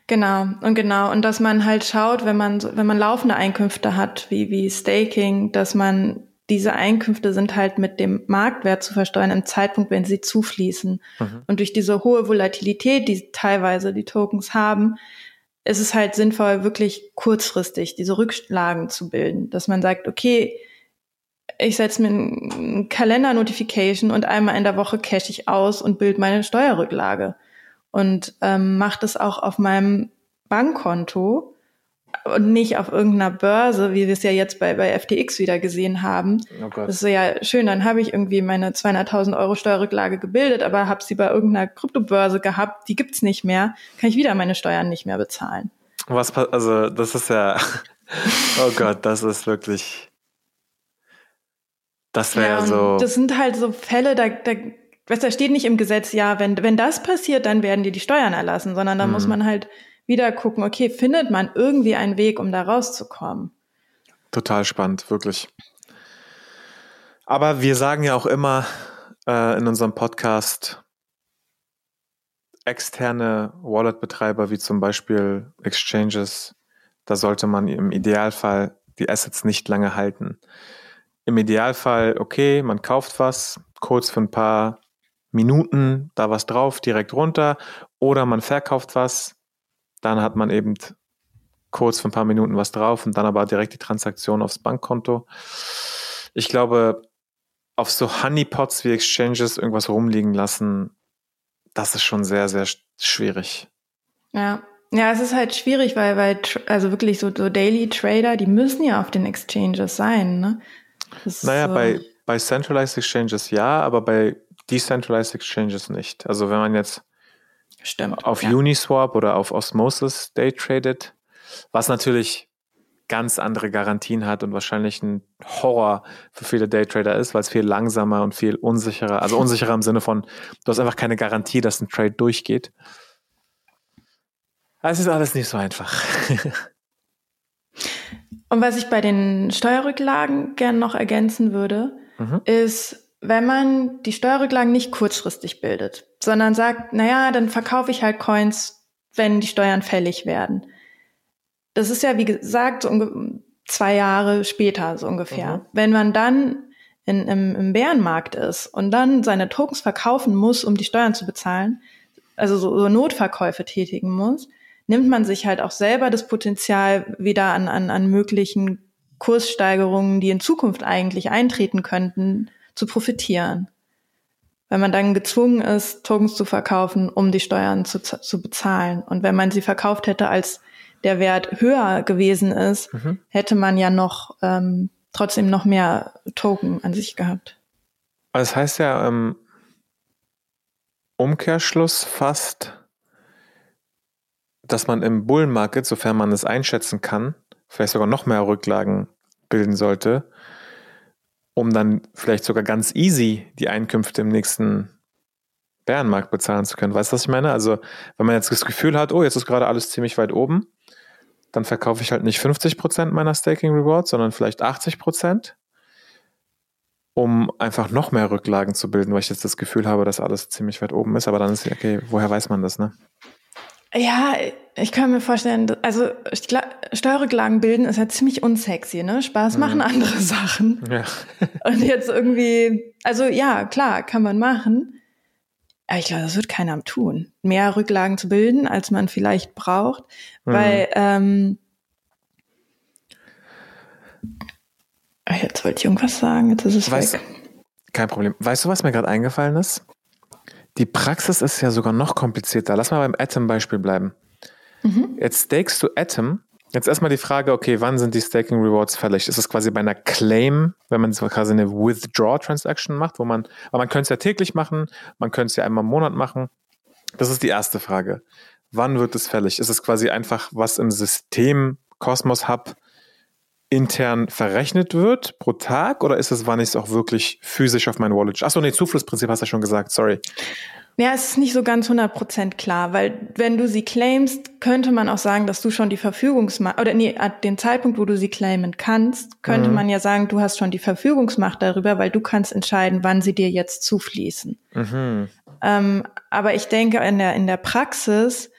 Genau, und genau. Und dass man halt schaut, wenn man, wenn man laufende Einkünfte hat, wie, wie Staking, dass man diese Einkünfte sind halt mit dem Marktwert zu versteuern im Zeitpunkt, wenn sie zufließen. Mhm. Und durch diese hohe Volatilität, die teilweise die Tokens haben, ist es halt sinnvoll, wirklich kurzfristig diese Rücklagen zu bilden, dass man sagt, okay, ich setze mir ein Kalender-Notification und einmal in der Woche cache ich aus und bild meine Steuerrücklage und ähm, mache das auch auf meinem Bankkonto und nicht auf irgendeiner Börse, wie wir es ja jetzt bei, bei FTX wieder gesehen haben. Oh das ist ja schön, dann habe ich irgendwie meine 200.000 Euro Steuerrücklage gebildet, aber habe sie bei irgendeiner Kryptobörse gehabt, die gibt's nicht mehr, kann ich wieder meine Steuern nicht mehr bezahlen. Was, also das ist ja, <laughs> oh Gott, das ist wirklich das wäre ja, so. Das sind halt so Fälle, da, da, was da steht nicht im Gesetz, ja, wenn, wenn das passiert, dann werden dir die Steuern erlassen, sondern da mhm. muss man halt wieder gucken, okay, findet man irgendwie einen Weg, um da rauszukommen. Total spannend, wirklich. Aber wir sagen ja auch immer äh, in unserem Podcast, externe Wallet-Betreiber wie zum Beispiel Exchanges, da sollte man im Idealfall die Assets nicht lange halten im Idealfall, okay, man kauft was, kurz für ein paar Minuten da was drauf, direkt runter, oder man verkauft was, dann hat man eben kurz für ein paar Minuten was drauf und dann aber direkt die Transaktion aufs Bankkonto. Ich glaube, auf so Honeypots wie Exchanges irgendwas rumliegen lassen, das ist schon sehr, sehr schwierig. Ja. Ja, es ist halt schwierig, weil, weil also wirklich so, so Daily Trader, die müssen ja auf den Exchanges sein, ne? naja, so bei, bei Centralized Exchanges ja, aber bei Decentralized Exchanges nicht. Also wenn man jetzt Stimmt, auf ja. Uniswap oder auf Osmosis day tradet, was natürlich ganz andere Garantien hat und wahrscheinlich ein Horror für viele Daytrader ist, weil es viel langsamer und viel unsicherer, also unsicherer im Sinne von, du hast einfach keine Garantie, dass ein Trade durchgeht. Es ist alles nicht so einfach. <laughs> Und was ich bei den Steuerrücklagen gern noch ergänzen würde, mhm. ist, wenn man die Steuerrücklagen nicht kurzfristig bildet, sondern sagt, naja, dann verkaufe ich halt Coins, wenn die Steuern fällig werden. Das ist ja, wie gesagt, so zwei Jahre später so ungefähr. Mhm. Wenn man dann in, im, im Bärenmarkt ist und dann seine Tokens verkaufen muss, um die Steuern zu bezahlen, also so, so Notverkäufe tätigen muss, nimmt man sich halt auch selber das Potenzial wieder an, an, an möglichen Kurssteigerungen, die in Zukunft eigentlich eintreten könnten, zu profitieren. Wenn man dann gezwungen ist, Tokens zu verkaufen, um die Steuern zu, zu bezahlen. Und wenn man sie verkauft hätte, als der Wert höher gewesen ist, mhm. hätte man ja noch ähm, trotzdem noch mehr Token an sich gehabt. Das heißt ja ähm, Umkehrschluss fast, dass man im Bull Market, sofern man es einschätzen kann, vielleicht sogar noch mehr Rücklagen bilden sollte, um dann vielleicht sogar ganz easy die Einkünfte im nächsten Bärenmarkt bezahlen zu können. Weißt du, was ich meine? Also, wenn man jetzt das Gefühl hat, oh, jetzt ist gerade alles ziemlich weit oben, dann verkaufe ich halt nicht 50% meiner Staking Rewards, sondern vielleicht 80%, um einfach noch mehr Rücklagen zu bilden, weil ich jetzt das Gefühl habe, dass alles ziemlich weit oben ist. Aber dann ist, okay, woher weiß man das, ne? Ja, ich kann mir vorstellen, also Steuerrücklagen bilden ist ja ziemlich unsexy, ne? Spaß machen mhm. andere <laughs> Sachen. Ja. Und jetzt irgendwie, also ja, klar, kann man machen. Aber ich glaube, das wird keiner tun. Mehr Rücklagen zu bilden, als man vielleicht braucht. Mhm. Weil, ähm, jetzt wollte ich irgendwas sagen, jetzt ist es weißt, weg. Kein Problem. Weißt du, was mir gerade eingefallen ist? Die Praxis ist ja sogar noch komplizierter. Lass mal beim Atom-Beispiel bleiben. Mhm. Jetzt stakest du Atom. Jetzt erstmal die Frage, okay, wann sind die Staking Rewards fällig? Ist es quasi bei einer Claim, wenn man quasi eine Withdraw-Transaction macht, wo man, aber man könnte es ja täglich machen, man könnte es ja einmal im Monat machen. Das ist die erste Frage. Wann wird es fällig? Ist es quasi einfach, was im System Cosmos Hub intern verrechnet wird pro Tag oder ist es, wann ich es auch wirklich physisch auf mein Wallet? Achso, nee, Zuflussprinzip hast du ja schon gesagt, sorry. Ja, es ist nicht so ganz 100% klar, weil wenn du sie claimst, könnte man auch sagen, dass du schon die Verfügungsmacht, oder nee, an dem Zeitpunkt, wo du sie claimen kannst, könnte mhm. man ja sagen, du hast schon die Verfügungsmacht darüber, weil du kannst entscheiden, wann sie dir jetzt zufließen. Mhm. Ähm, aber ich denke, in der, in der Praxis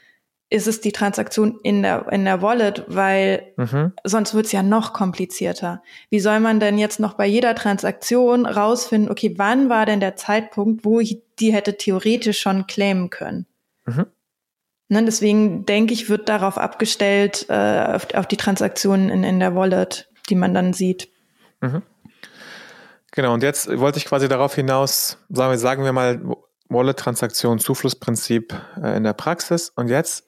ist es die Transaktion in der, in der Wallet, weil mhm. sonst wird es ja noch komplizierter. Wie soll man denn jetzt noch bei jeder Transaktion rausfinden, okay, wann war denn der Zeitpunkt, wo ich die hätte theoretisch schon claimen können? Mhm. Ne, deswegen denke ich, wird darauf abgestellt, äh, auf, auf, die Transaktionen in, in der Wallet, die man dann sieht. Mhm. Genau, und jetzt wollte ich quasi darauf hinaus, sagen wir, sagen wir mal, Wallet-Transaktion, Zuflussprinzip äh, in der Praxis. Und jetzt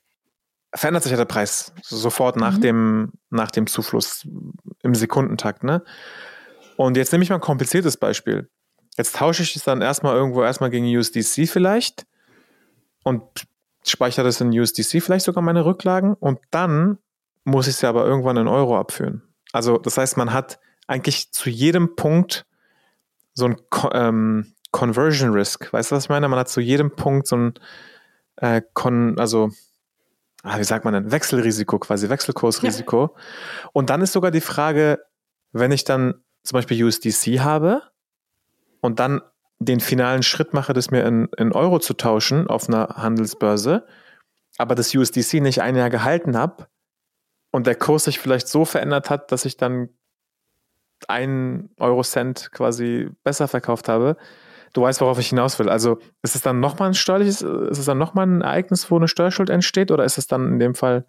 verändert sich ja der Preis sofort nach mhm. dem, nach dem Zufluss im Sekundentakt, ne? Und jetzt nehme ich mal ein kompliziertes Beispiel. Jetzt tausche ich es dann erstmal irgendwo erstmal gegen USDC vielleicht und speichere das in USDC vielleicht sogar meine Rücklagen und dann muss ich sie aber irgendwann in Euro abführen. Also das heißt, man hat eigentlich zu jedem Punkt so ein ähm, Conversion Risk. Weißt du, was ich meine? Man hat zu jedem Punkt so ein äh, also ah, wie sagt man denn, Wechselrisiko quasi, Wechselkursrisiko. Ja. Und dann ist sogar die Frage, wenn ich dann zum Beispiel USDC habe und dann den finalen Schritt mache, das mir in, in Euro zu tauschen auf einer Handelsbörse, aber das USDC nicht ein Jahr gehalten habe und der Kurs sich vielleicht so verändert hat, dass ich dann einen Euro-Cent quasi besser verkauft habe, du weißt, worauf ich hinaus will. Also ist es dann nochmal ein steuerliches, ist es dann nochmal ein Ereignis, wo eine Steuerschuld entsteht oder ist es dann in dem Fall?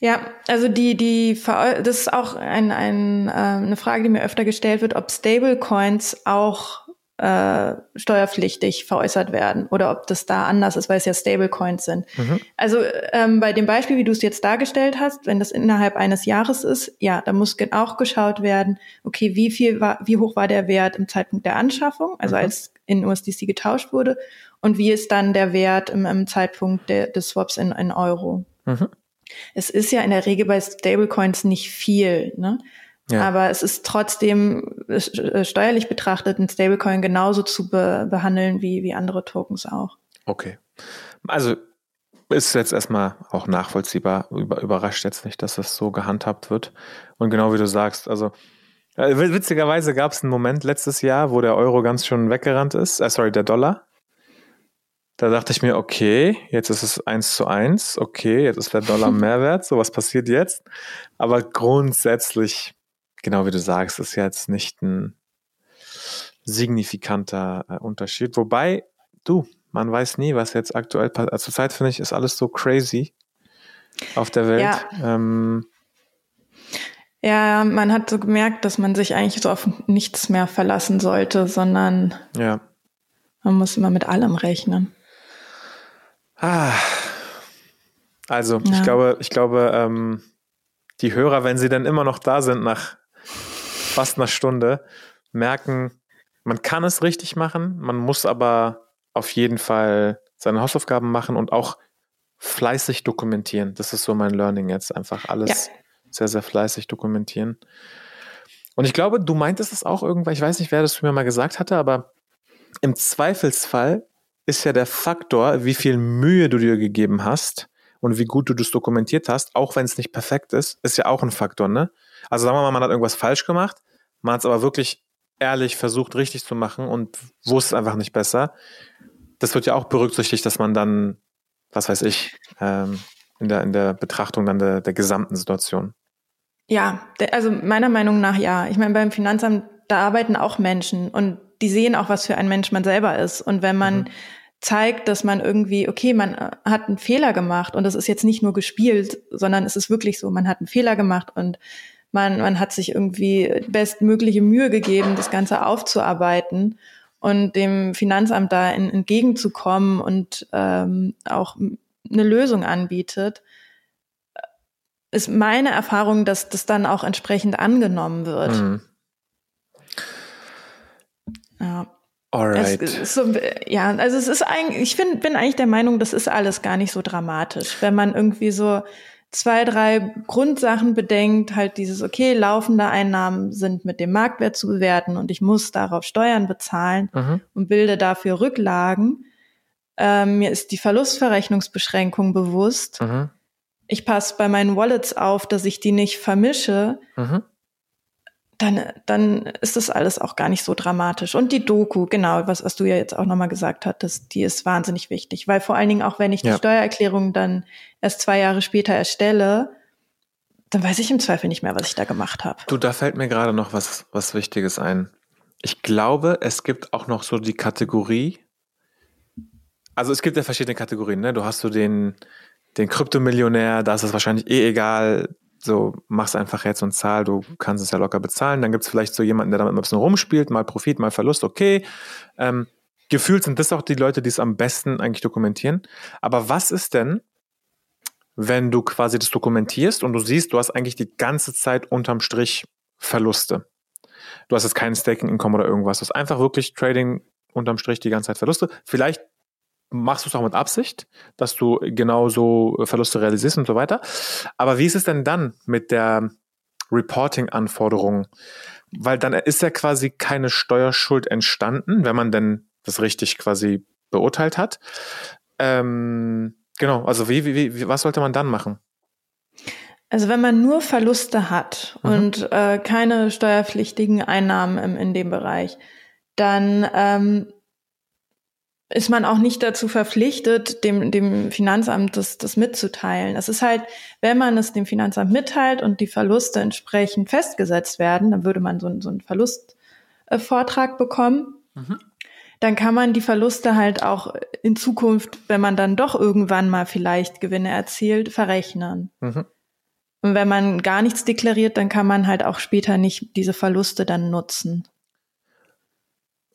Ja, also die, die, das ist auch ein, ein, äh, eine Frage, die mir öfter gestellt wird, ob Stablecoins auch äh, steuerpflichtig veräußert werden oder ob das da anders ist, weil es ja Stablecoins sind. Mhm. Also ähm, bei dem Beispiel, wie du es jetzt dargestellt hast, wenn das innerhalb eines Jahres ist, ja, da muss auch geschaut werden, okay, wie viel war, wie hoch war der Wert im Zeitpunkt der Anschaffung, also mhm. als in USDC getauscht wurde, und wie ist dann der Wert im, im Zeitpunkt der, des Swaps in, in Euro. Mhm. Es ist ja in der Regel bei Stablecoins nicht viel. Ne? Ja. Aber es ist trotzdem äh, steuerlich betrachtet ein Stablecoin genauso zu be behandeln wie, wie andere Tokens auch. Okay. Also ist jetzt erstmal auch nachvollziehbar, über, überrascht jetzt nicht, dass das so gehandhabt wird. Und genau wie du sagst, also äh, witzigerweise gab es einen Moment letztes Jahr, wo der Euro ganz schön weggerannt ist, äh, sorry, der Dollar. Da dachte ich mir, okay, jetzt ist es eins zu eins, okay, jetzt ist der Dollar <laughs> Mehrwert, so was passiert jetzt. Aber grundsätzlich genau wie du sagst, ist jetzt nicht ein signifikanter äh, Unterschied. Wobei, du, man weiß nie, was jetzt aktuell passiert. Also zurzeit finde ich, ist alles so crazy auf der Welt. Ja. Ähm, ja, man hat so gemerkt, dass man sich eigentlich so auf nichts mehr verlassen sollte, sondern ja. man muss immer mit allem rechnen. Ah. Also, ja. ich glaube, ich glaube, ähm, die Hörer, wenn sie dann immer noch da sind nach fast einer Stunde, merken, man kann es richtig machen, man muss aber auf jeden Fall seine Hausaufgaben machen und auch fleißig dokumentieren. Das ist so mein Learning jetzt, einfach alles ja. sehr, sehr fleißig dokumentieren. Und ich glaube, du meintest es auch irgendwann, ich weiß nicht, wer das mir mal gesagt hatte, aber im Zweifelsfall ist ja der Faktor, wie viel Mühe du dir gegeben hast und wie gut du das dokumentiert hast, auch wenn es nicht perfekt ist, ist ja auch ein Faktor, ne? Also sagen wir mal, man hat irgendwas falsch gemacht, man hat es aber wirklich ehrlich versucht, richtig zu machen und wusste einfach nicht besser. Das wird ja auch berücksichtigt, dass man dann, was weiß ich, ähm, in, der, in der Betrachtung dann der, der gesamten Situation. Ja, also meiner Meinung nach ja. Ich meine, beim Finanzamt, da arbeiten auch Menschen und die sehen auch, was für ein Mensch man selber ist. Und wenn man mhm. zeigt, dass man irgendwie, okay, man äh, hat einen Fehler gemacht und das ist jetzt nicht nur gespielt, sondern es ist wirklich so, man hat einen Fehler gemacht und man, man hat sich irgendwie bestmögliche Mühe gegeben, das Ganze aufzuarbeiten und dem Finanzamt da in, entgegenzukommen und ähm, auch eine Lösung anbietet, ist meine Erfahrung, dass das dann auch entsprechend angenommen wird. Mhm. Ja. Alright. So, ja, also es ist eigentlich, ich find, bin eigentlich der Meinung, das ist alles gar nicht so dramatisch, wenn man irgendwie so zwei, drei Grundsachen bedenkt, halt dieses, okay, laufende Einnahmen sind mit dem Marktwert zu bewerten und ich muss darauf Steuern bezahlen mhm. und bilde dafür Rücklagen. Ähm, mir ist die Verlustverrechnungsbeschränkung bewusst. Mhm. Ich passe bei meinen Wallets auf, dass ich die nicht vermische. Mhm dann, dann ist das alles auch gar nicht so dramatisch. Und die Doku, genau, was, was du ja jetzt auch nochmal gesagt hattest, die ist wahnsinnig wichtig. Weil vor allen Dingen auch, wenn ich ja. die Steuererklärung dann erst zwei Jahre später erstelle, dann weiß ich im Zweifel nicht mehr, was ich da gemacht habe. Du, da fällt mir gerade noch was, was Wichtiges ein. Ich glaube, es gibt auch noch so die Kategorie, also es gibt ja verschiedene Kategorien, ne? Du hast so den, den Kryptomillionär, da ist es wahrscheinlich eh egal, so mach's einfach jetzt und zahl, du kannst es ja locker bezahlen. Dann gibt's vielleicht so jemanden, der damit ein bisschen rumspielt, mal Profit, mal Verlust, okay. Ähm, gefühlt sind das auch die Leute, die es am besten eigentlich dokumentieren. Aber was ist denn, wenn du quasi das dokumentierst und du siehst, du hast eigentlich die ganze Zeit unterm Strich Verluste. Du hast jetzt keinen Staking Income oder irgendwas. Du hast einfach wirklich Trading unterm Strich die ganze Zeit Verluste. Vielleicht machst du es auch mit Absicht, dass du genauso Verluste realisierst und so weiter. Aber wie ist es denn dann mit der Reporting-Anforderung? Weil dann ist ja quasi keine Steuerschuld entstanden, wenn man denn das richtig quasi beurteilt hat. Ähm, genau, also wie, wie, wie, was sollte man dann machen? Also wenn man nur Verluste hat mhm. und äh, keine steuerpflichtigen Einnahmen im, in dem Bereich, dann ähm, ist man auch nicht dazu verpflichtet, dem, dem Finanzamt das, das mitzuteilen. Es ist halt, wenn man es dem Finanzamt mitteilt und die Verluste entsprechend festgesetzt werden, dann würde man so, so einen Verlustvortrag bekommen. Mhm. Dann kann man die Verluste halt auch in Zukunft, wenn man dann doch irgendwann mal vielleicht Gewinne erzielt, verrechnen. Mhm. Und wenn man gar nichts deklariert, dann kann man halt auch später nicht diese Verluste dann nutzen.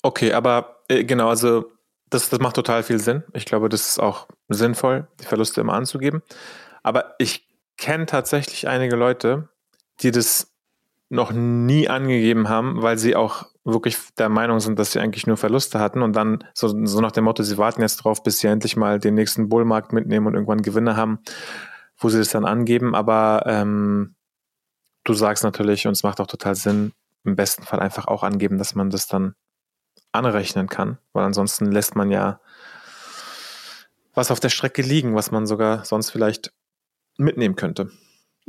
Okay, aber äh, genau, also das, das macht total viel Sinn. Ich glaube, das ist auch sinnvoll, die Verluste immer anzugeben. Aber ich kenne tatsächlich einige Leute, die das noch nie angegeben haben, weil sie auch wirklich der Meinung sind, dass sie eigentlich nur Verluste hatten und dann so, so nach dem Motto, sie warten jetzt drauf, bis sie endlich mal den nächsten Bullmarkt mitnehmen und irgendwann Gewinne haben, wo sie das dann angeben. Aber ähm, du sagst natürlich, und es macht auch total Sinn, im besten Fall einfach auch angeben, dass man das dann anrechnen kann, weil ansonsten lässt man ja was auf der Strecke liegen, was man sogar sonst vielleicht mitnehmen könnte.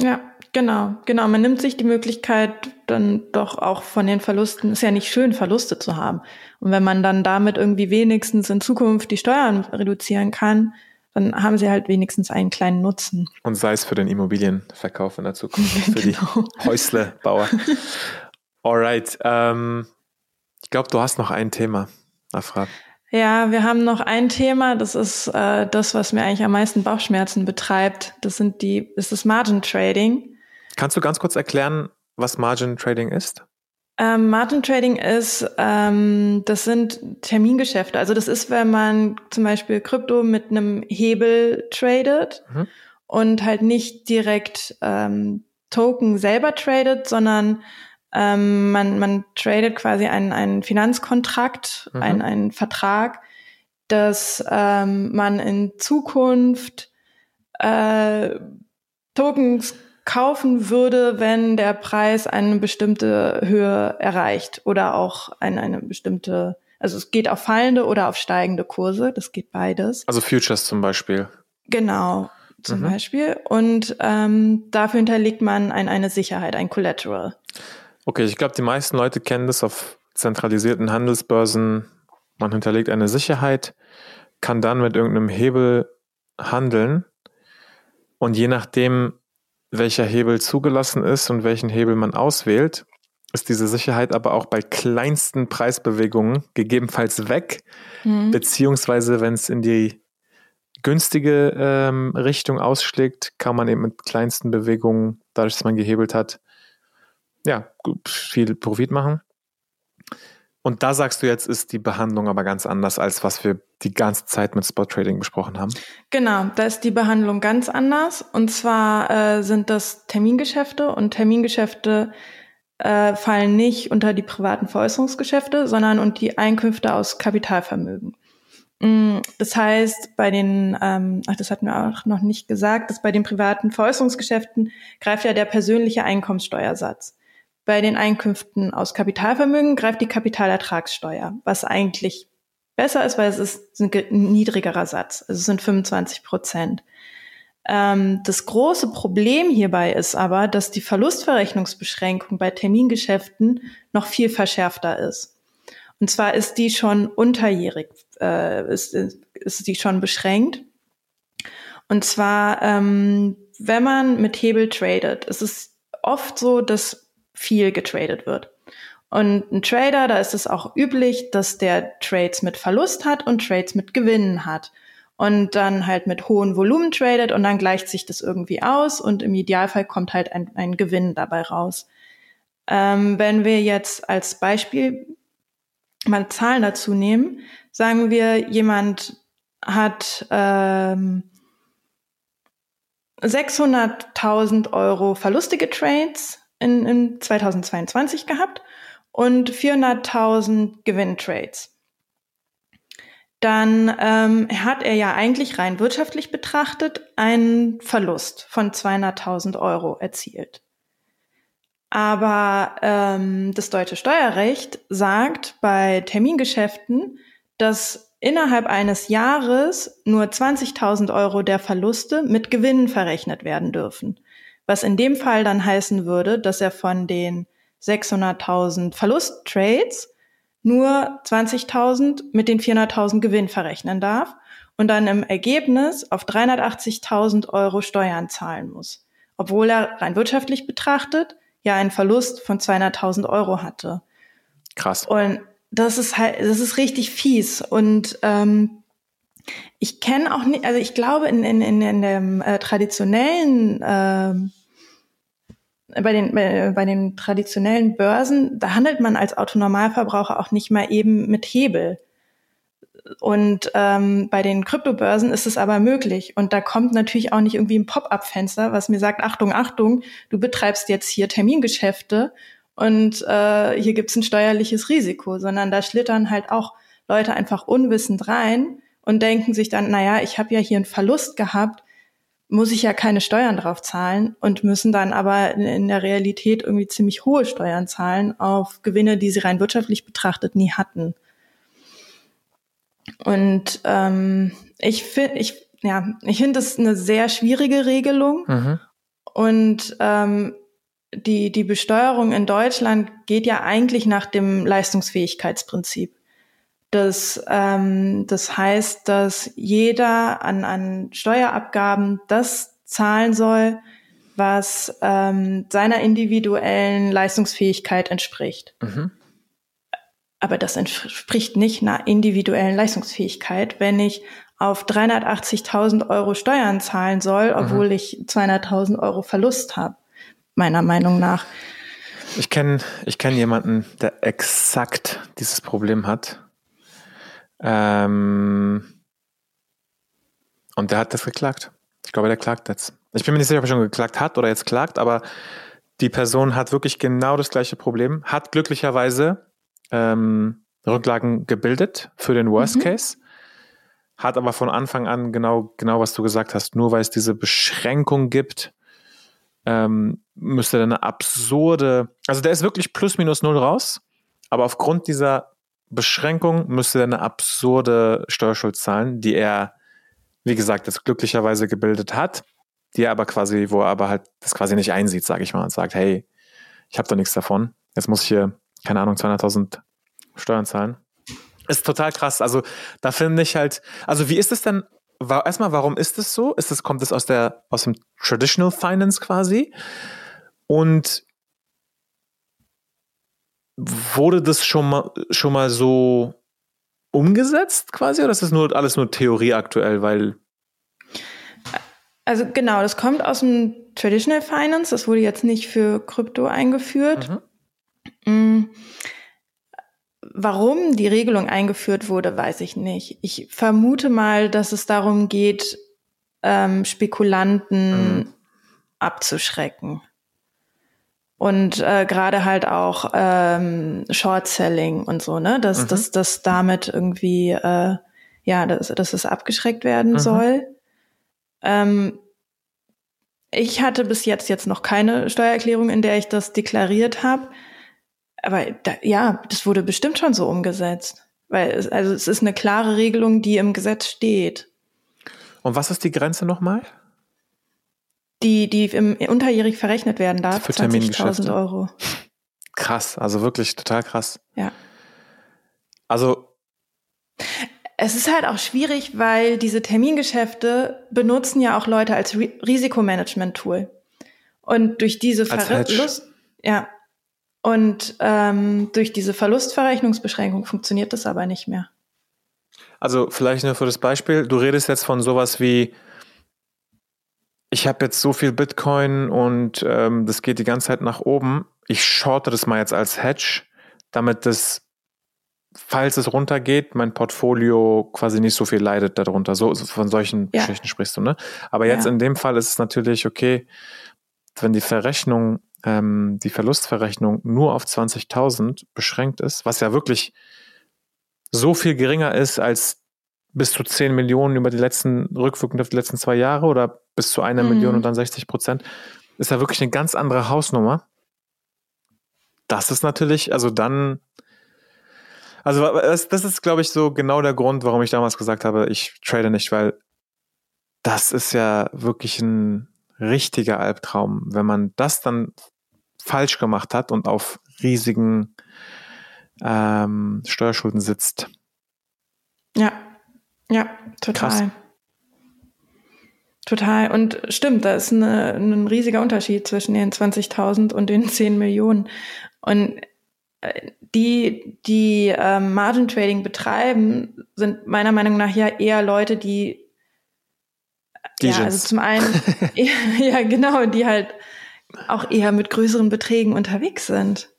Ja, genau, genau. Man nimmt sich die Möglichkeit dann doch auch von den Verlusten, ist ja nicht schön, Verluste zu haben. Und wenn man dann damit irgendwie wenigstens in Zukunft die Steuern reduzieren kann, dann haben sie halt wenigstens einen kleinen Nutzen. Und sei es für den Immobilienverkauf in der Zukunft, <laughs> für genau. die Häuslebauer. <laughs> Alright. Ähm, ich glaube, du hast noch ein Thema, Afra. Ja, wir haben noch ein Thema, das ist äh, das, was mir eigentlich am meisten Bauchschmerzen betreibt. Das sind die, ist das Margin Trading. Kannst du ganz kurz erklären, was Margin Trading ist? Ähm, Margin Trading ist, ähm, das sind Termingeschäfte. Also das ist, wenn man zum Beispiel Krypto mit einem Hebel tradet mhm. und halt nicht direkt ähm, Token selber tradet, sondern ähm, man, man tradet quasi einen, einen Finanzkontrakt, mhm. einen, einen Vertrag, dass ähm, man in Zukunft äh, Tokens kaufen würde, wenn der Preis eine bestimmte Höhe erreicht oder auch eine, eine bestimmte, also es geht auf fallende oder auf steigende Kurse, das geht beides. Also Futures zum Beispiel. Genau. zum mhm. Beispiel. Und ähm, dafür hinterlegt man ein, eine Sicherheit, ein Collateral. Okay, ich glaube, die meisten Leute kennen das auf zentralisierten Handelsbörsen. Man hinterlegt eine Sicherheit, kann dann mit irgendeinem Hebel handeln. Und je nachdem, welcher Hebel zugelassen ist und welchen Hebel man auswählt, ist diese Sicherheit aber auch bei kleinsten Preisbewegungen gegebenenfalls weg, mhm. beziehungsweise wenn es in die günstige ähm, Richtung ausschlägt, kann man eben mit kleinsten Bewegungen, dadurch, dass man gehebelt hat, ja, viel Profit machen. Und da sagst du jetzt, ist die Behandlung aber ganz anders, als was wir die ganze Zeit mit Spot Trading besprochen haben. Genau, da ist die Behandlung ganz anders. Und zwar äh, sind das Termingeschäfte und Termingeschäfte äh, fallen nicht unter die privaten Veräußerungsgeschäfte, sondern unter die Einkünfte aus Kapitalvermögen. Mm, das heißt, bei den, ähm, ach, das hatten wir auch noch nicht gesagt, dass bei den privaten Veräußerungsgeschäften greift ja der persönliche Einkommenssteuersatz. Bei den Einkünften aus Kapitalvermögen greift die Kapitalertragssteuer, was eigentlich besser ist, weil es ist ein niedrigerer Satz. Also es sind 25 Prozent. Ähm, das große Problem hierbei ist aber, dass die Verlustverrechnungsbeschränkung bei Termingeschäften noch viel verschärfter ist. Und zwar ist die schon unterjährig, äh, ist, ist die schon beschränkt. Und zwar, ähm, wenn man mit Hebel tradet, ist es oft so, dass viel getradet wird. Und ein Trader, da ist es auch üblich, dass der Trades mit Verlust hat und Trades mit Gewinnen hat und dann halt mit hohen Volumen tradet und dann gleicht sich das irgendwie aus und im Idealfall kommt halt ein, ein Gewinn dabei raus. Ähm, wenn wir jetzt als Beispiel mal Zahlen dazu nehmen, sagen wir, jemand hat ähm, 600.000 Euro verlustige Trades in, in 2022 gehabt und 400.000 Gewinntrades dann ähm, hat er ja eigentlich rein wirtschaftlich betrachtet einen Verlust von 200.000 Euro erzielt. Aber ähm, das deutsche Steuerrecht sagt bei Termingeschäften, dass innerhalb eines Jahres nur 20.000 Euro der Verluste mit Gewinnen verrechnet werden dürfen. Was in dem Fall dann heißen würde, dass er von den 600.000 Verlusttrades nur 20.000 mit den 400.000 Gewinn verrechnen darf und dann im Ergebnis auf 380.000 Euro Steuern zahlen muss, obwohl er rein wirtschaftlich betrachtet ja einen Verlust von 200.000 Euro hatte. Krass. Und das ist halt, das ist richtig fies und ähm, ich kenne auch nicht, also ich glaube in, in, in, in dem äh, traditionellen äh, bei den, bei den traditionellen Börsen, da handelt man als Autonormalverbraucher auch nicht mal eben mit Hebel. Und ähm, bei den Kryptobörsen ist es aber möglich. Und da kommt natürlich auch nicht irgendwie ein Pop-up-Fenster, was mir sagt, Achtung, Achtung, du betreibst jetzt hier Termingeschäfte und äh, hier gibt's ein steuerliches Risiko, sondern da schlittern halt auch Leute einfach unwissend rein und denken sich dann, naja, ich habe ja hier einen Verlust gehabt, muss ich ja keine Steuern drauf zahlen und müssen dann aber in der Realität irgendwie ziemlich hohe Steuern zahlen auf Gewinne, die sie rein wirtschaftlich betrachtet nie hatten. Und ähm, ich finde, ich, ja, ich finde das eine sehr schwierige Regelung. Mhm. Und ähm, die, die Besteuerung in Deutschland geht ja eigentlich nach dem Leistungsfähigkeitsprinzip. Das, ähm, das heißt, dass jeder an, an Steuerabgaben das zahlen soll, was ähm, seiner individuellen Leistungsfähigkeit entspricht. Mhm. Aber das entspricht nicht einer individuellen Leistungsfähigkeit, wenn ich auf 380.000 Euro Steuern zahlen soll, mhm. obwohl mhm. ich 200.000 Euro Verlust habe, meiner Meinung nach. Ich kenne ich kenn jemanden, der exakt dieses Problem hat. Ähm, und der hat das geklagt. Ich glaube, der klagt jetzt. Ich bin mir nicht sicher, ob er schon geklagt hat oder jetzt klagt, aber die Person hat wirklich genau das gleiche Problem, hat glücklicherweise ähm, Rücklagen gebildet für den Worst mhm. Case, hat aber von Anfang an genau, genau was du gesagt hast, nur weil es diese Beschränkung gibt, ähm, müsste eine absurde, also der ist wirklich plus minus null raus, aber aufgrund dieser Beschränkung müsste er eine absurde Steuerschuld zahlen, die er wie gesagt, das glücklicherweise gebildet hat, die er aber quasi, wo er aber halt das quasi nicht einsieht, sage ich mal, und sagt, hey, ich habe doch nichts davon. Jetzt muss ich hier, keine Ahnung, 200.000 Steuern zahlen. Ist total krass. Also da finde ich halt, also wie ist es denn, war, erstmal, warum ist es so? Ist es, kommt es aus der, aus dem Traditional Finance quasi? Und wurde das schon mal, schon mal so umgesetzt quasi oder ist das nur alles nur Theorie aktuell, weil also genau, das kommt aus dem Traditional Finance, das wurde jetzt nicht für Krypto eingeführt. Mhm. Mm. Warum die Regelung eingeführt wurde, weiß ich nicht. Ich vermute mal, dass es darum geht, ähm, Spekulanten mhm. abzuschrecken. Und äh, gerade halt auch ähm, Short-Selling und so, ne? Dass, mhm. dass, dass damit irgendwie, äh, ja, dass, dass es abgeschreckt werden mhm. soll. Ähm, ich hatte bis jetzt jetzt noch keine Steuererklärung, in der ich das deklariert habe. Aber da, ja, das wurde bestimmt schon so umgesetzt. Weil es, also es ist eine klare Regelung, die im Gesetz steht. Und was ist die Grenze nochmal? Die, die im, unterjährig verrechnet werden darf, 20.000 Euro. Krass, also wirklich total krass. Ja. Also. Es ist halt auch schwierig, weil diese Termingeschäfte benutzen ja auch Leute als Risikomanagement-Tool. Und durch diese Verlust, ja, und ähm, durch diese Verlustverrechnungsbeschränkung funktioniert das aber nicht mehr. Also vielleicht nur für das Beispiel, du redest jetzt von sowas wie ich habe jetzt so viel Bitcoin und ähm, das geht die ganze Zeit nach oben. Ich shorte das mal jetzt als Hedge, damit das, falls es runtergeht, mein Portfolio quasi nicht so viel leidet darunter. So von solchen ja. Geschichten sprichst du, ne? Aber jetzt ja. in dem Fall ist es natürlich okay, wenn die Verrechnung, ähm, die Verlustverrechnung nur auf 20.000 beschränkt ist, was ja wirklich so viel geringer ist als bis zu 10 Millionen über die letzten, rückwirkend auf die letzten zwei Jahre oder bis zu einer mhm. Million und dann 60 Prozent, ist ja wirklich eine ganz andere Hausnummer. Das ist natürlich, also dann, also das, das ist, glaube ich, so genau der Grund, warum ich damals gesagt habe, ich trade nicht, weil das ist ja wirklich ein richtiger Albtraum, wenn man das dann falsch gemacht hat und auf riesigen ähm, Steuerschulden sitzt. Ja, ja, total. Krass. Total. Und stimmt, da ist eine, ein riesiger Unterschied zwischen den 20.000 und den 10 Millionen. Und äh, die, die ähm, Margin Trading betreiben, sind meiner Meinung nach ja eher Leute, die ja, also zum einen, <laughs> <laughs> ja genau, die halt auch eher mit größeren Beträgen unterwegs sind.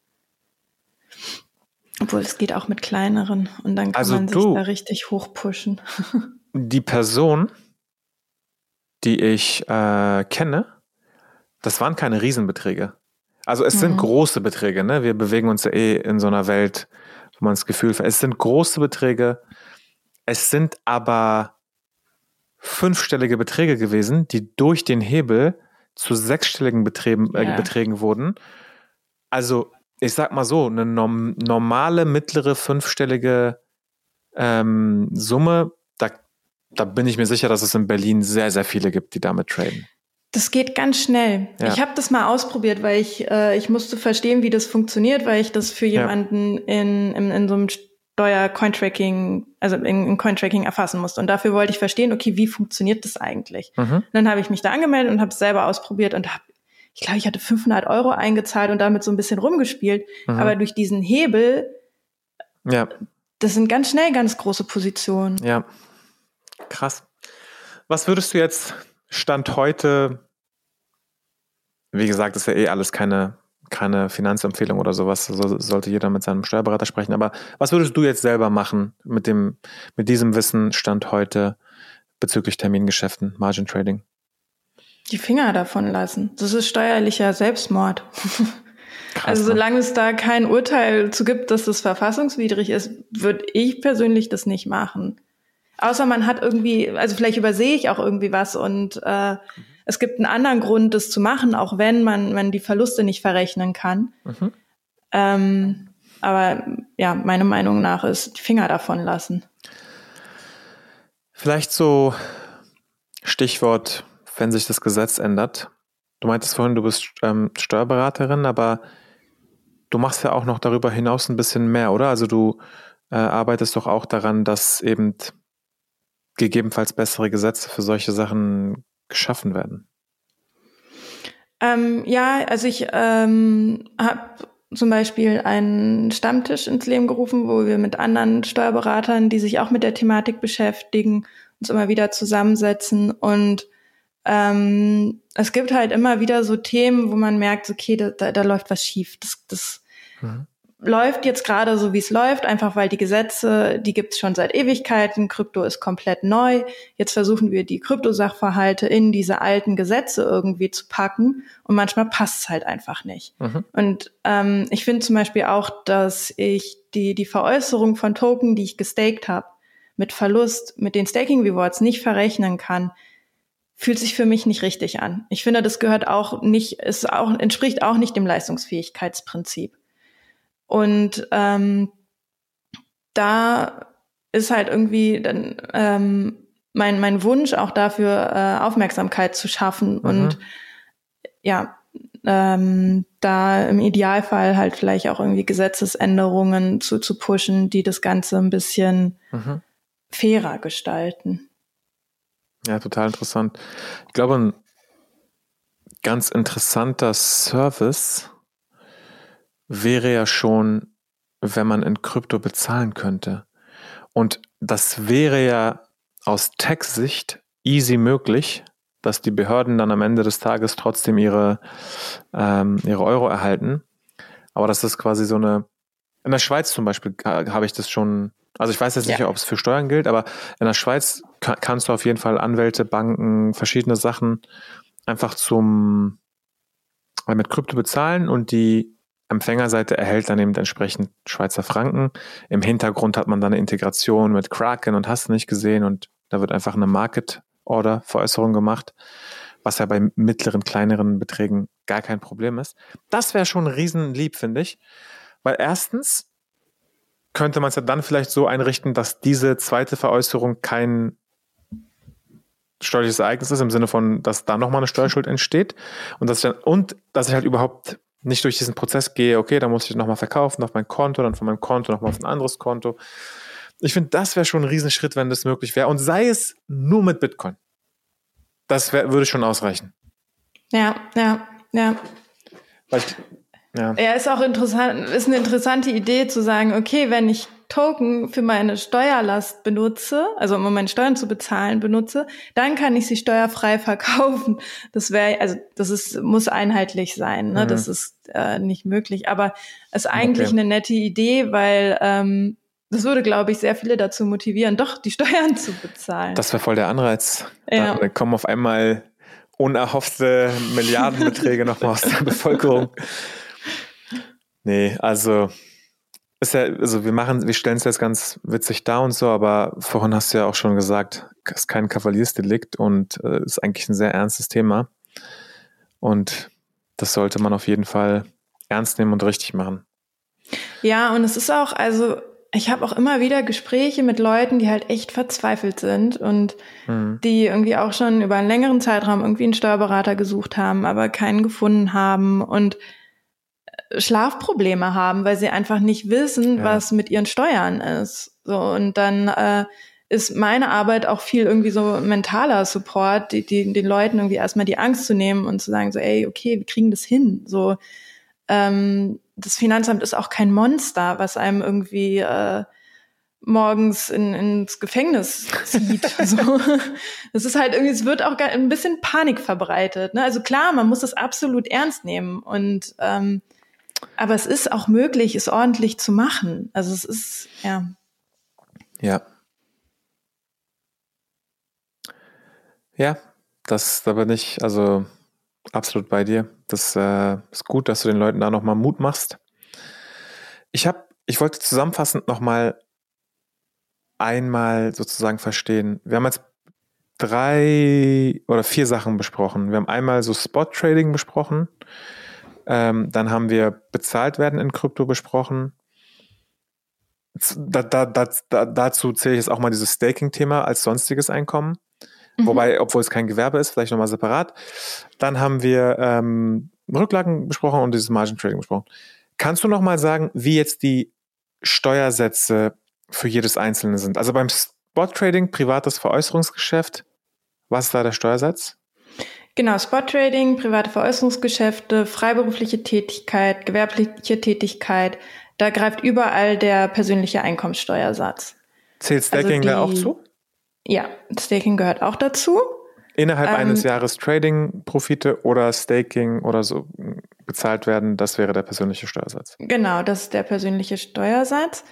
Obwohl es geht auch mit kleineren und dann kann also man sich da richtig hochpushen. <laughs> Die Person, die ich äh, kenne, das waren keine Riesenbeträge. Also es mhm. sind große Beträge, ne? Wir bewegen uns ja eh in so einer Welt, wo man das Gefühl hat, es sind große Beträge, es sind aber fünfstellige Beträge gewesen, die durch den Hebel zu sechsstelligen Beträgen, äh, ja. Beträgen wurden. Also ich sag mal so, eine norm normale, mittlere, fünfstellige ähm, Summe, da, da bin ich mir sicher, dass es in Berlin sehr, sehr viele gibt, die damit traden. Das geht ganz schnell. Ja. Ich habe das mal ausprobiert, weil ich, äh, ich musste verstehen, wie das funktioniert, weil ich das für jemanden ja. in, in, in so einem Steuer-Cointracking, also in, in Cointracking erfassen musste. Und dafür wollte ich verstehen, okay, wie funktioniert das eigentlich? Mhm. dann habe ich mich da angemeldet und habe es selber ausprobiert und habe ich glaube, ich hatte 500 Euro eingezahlt und damit so ein bisschen rumgespielt. Mhm. Aber durch diesen Hebel, ja. das sind ganz schnell ganz große Positionen. Ja, krass. Was würdest du jetzt Stand heute, wie gesagt, ist ja eh alles keine, keine Finanzempfehlung oder sowas, so sollte jeder mit seinem Steuerberater sprechen, aber was würdest du jetzt selber machen mit dem, mit diesem Wissen Stand heute bezüglich Termingeschäften, Margin Trading? Die Finger davon lassen. Das ist steuerlicher Selbstmord. Krass, also ne? solange es da kein Urteil zu gibt, dass das verfassungswidrig ist, würde ich persönlich das nicht machen. Außer man hat irgendwie, also vielleicht übersehe ich auch irgendwie was und äh, es gibt einen anderen Grund, das zu machen, auch wenn man, man die Verluste nicht verrechnen kann. Mhm. Ähm, aber ja, meine Meinung nach ist die Finger davon lassen. Vielleicht so Stichwort, wenn sich das Gesetz ändert. Du meintest vorhin, du bist ähm, Steuerberaterin, aber du machst ja auch noch darüber hinaus ein bisschen mehr, oder? Also du äh, arbeitest doch auch daran, dass eben gegebenenfalls bessere Gesetze für solche Sachen geschaffen werden. Ähm, ja, also ich ähm, habe zum Beispiel einen Stammtisch ins Leben gerufen, wo wir mit anderen Steuerberatern, die sich auch mit der Thematik beschäftigen, uns immer wieder zusammensetzen. Und ähm, es gibt halt immer wieder so Themen, wo man merkt, okay, da, da, läuft was schief. Das, das mhm läuft jetzt gerade so, wie es läuft, einfach weil die Gesetze, die gibt es schon seit Ewigkeiten, Krypto ist komplett neu. Jetzt versuchen wir die Kryptosachverhalte in diese alten Gesetze irgendwie zu packen und manchmal passt es halt einfach nicht. Mhm. Und ähm, ich finde zum Beispiel auch, dass ich die, die Veräußerung von Token, die ich gestaked habe, mit Verlust, mit den Staking Rewards nicht verrechnen kann, fühlt sich für mich nicht richtig an. Ich finde, das gehört auch nicht, es auch, entspricht auch nicht dem Leistungsfähigkeitsprinzip. Und ähm, da ist halt irgendwie dann ähm, mein, mein Wunsch auch dafür, äh, Aufmerksamkeit zu schaffen mhm. und ja, ähm, da im Idealfall halt vielleicht auch irgendwie Gesetzesänderungen zu, zu pushen, die das Ganze ein bisschen mhm. fairer gestalten. Ja, total interessant. Ich glaube, ein ganz interessanter Service wäre ja schon, wenn man in Krypto bezahlen könnte. Und das wäre ja aus Tech-Sicht easy möglich, dass die Behörden dann am Ende des Tages trotzdem ihre, ähm, ihre Euro erhalten. Aber das ist quasi so eine, in der Schweiz zum Beispiel habe ich das schon, also ich weiß jetzt nicht, ja. ob es für Steuern gilt, aber in der Schweiz kannst du auf jeden Fall Anwälte, Banken, verschiedene Sachen einfach zum, mit Krypto bezahlen und die Empfängerseite erhält dann eben entsprechend Schweizer Franken. Im Hintergrund hat man dann eine Integration mit Kraken und hast nicht gesehen und da wird einfach eine Market Order Veräußerung gemacht, was ja bei mittleren, kleineren Beträgen gar kein Problem ist. Das wäre schon riesenlieb, finde ich. Weil erstens könnte man es ja dann vielleicht so einrichten, dass diese zweite Veräußerung kein steuerliches Ereignis ist, im Sinne von, dass da nochmal eine Steuerschuld entsteht und dass ich dann, und dass ich halt überhaupt nicht durch diesen Prozess gehe, okay, da muss ich nochmal verkaufen auf mein Konto, dann von meinem Konto nochmal auf ein anderes Konto. Ich finde, das wäre schon ein Riesenschritt, wenn das möglich wäre. Und sei es nur mit Bitcoin. Das wär, würde schon ausreichen. Ja, ja, ja. Weil ich, ja. ja, ist auch interessant, ist eine interessante Idee zu sagen, okay, wenn ich Token für meine Steuerlast benutze, also um meine Steuern zu bezahlen benutze, dann kann ich sie steuerfrei verkaufen. Das wäre, also das ist, muss einheitlich sein, ne? Mhm. Das ist äh, nicht möglich. Aber es ist eigentlich okay. eine nette Idee, weil ähm, das würde, glaube ich, sehr viele dazu motivieren, doch die <laughs> Steuern zu bezahlen. Das wäre voll der Anreiz. Ja. Dann kommen auf einmal unerhoffte Milliardenbeträge nochmal aus der <laughs> Bevölkerung. Nee, also ist ja, also wir machen, wir stellen es jetzt ganz witzig da und so, aber vorhin hast du ja auch schon gesagt, es ist kein Kavaliersdelikt und äh, ist eigentlich ein sehr ernstes Thema. Und das sollte man auf jeden Fall ernst nehmen und richtig machen. Ja, und es ist auch, also ich habe auch immer wieder Gespräche mit Leuten, die halt echt verzweifelt sind und mhm. die irgendwie auch schon über einen längeren Zeitraum irgendwie einen Steuerberater gesucht haben, aber keinen gefunden haben und Schlafprobleme haben, weil sie einfach nicht wissen, ja. was mit ihren Steuern ist. So und dann äh, ist meine Arbeit auch viel irgendwie so mentaler Support, die, die, den Leuten irgendwie erstmal die Angst zu nehmen und zu sagen so, ey, okay, wir kriegen das hin. So ähm, das Finanzamt ist auch kein Monster, was einem irgendwie äh, morgens in, ins Gefängnis zieht. <laughs> so. Das ist halt irgendwie, es wird auch ein bisschen Panik verbreitet. Ne? Also klar, man muss das absolut ernst nehmen und ähm, aber es ist auch möglich, es ordentlich zu machen. Also es ist, ja. Ja. Ja, das, da bin ich also absolut bei dir. Das äh, ist gut, dass du den Leuten da nochmal Mut machst. Ich habe, ich wollte zusammenfassend nochmal einmal sozusagen verstehen. Wir haben jetzt drei oder vier Sachen besprochen. Wir haben einmal so Spot Trading besprochen. Ähm, dann haben wir bezahlt werden in Krypto besprochen. Da, da, da, dazu zähle ich jetzt auch mal dieses Staking-Thema als sonstiges Einkommen. Mhm. Wobei, obwohl es kein Gewerbe ist, vielleicht nochmal separat. Dann haben wir ähm, Rücklagen besprochen und dieses Margin Trading besprochen. Kannst du nochmal sagen, wie jetzt die Steuersätze für jedes Einzelne sind? Also beim Spot Trading, privates Veräußerungsgeschäft, was ist da der Steuersatz? Genau, Spot Trading, private Veräußerungsgeschäfte, freiberufliche Tätigkeit, gewerbliche Tätigkeit, da greift überall der persönliche Einkommenssteuersatz. Zählt also Staking also die, da auch zu? Ja, Staking gehört auch dazu. Innerhalb ähm, eines Jahres Trading-Profite oder Staking oder so bezahlt werden, das wäre der persönliche Steuersatz. Genau, das ist der persönliche Steuersatz.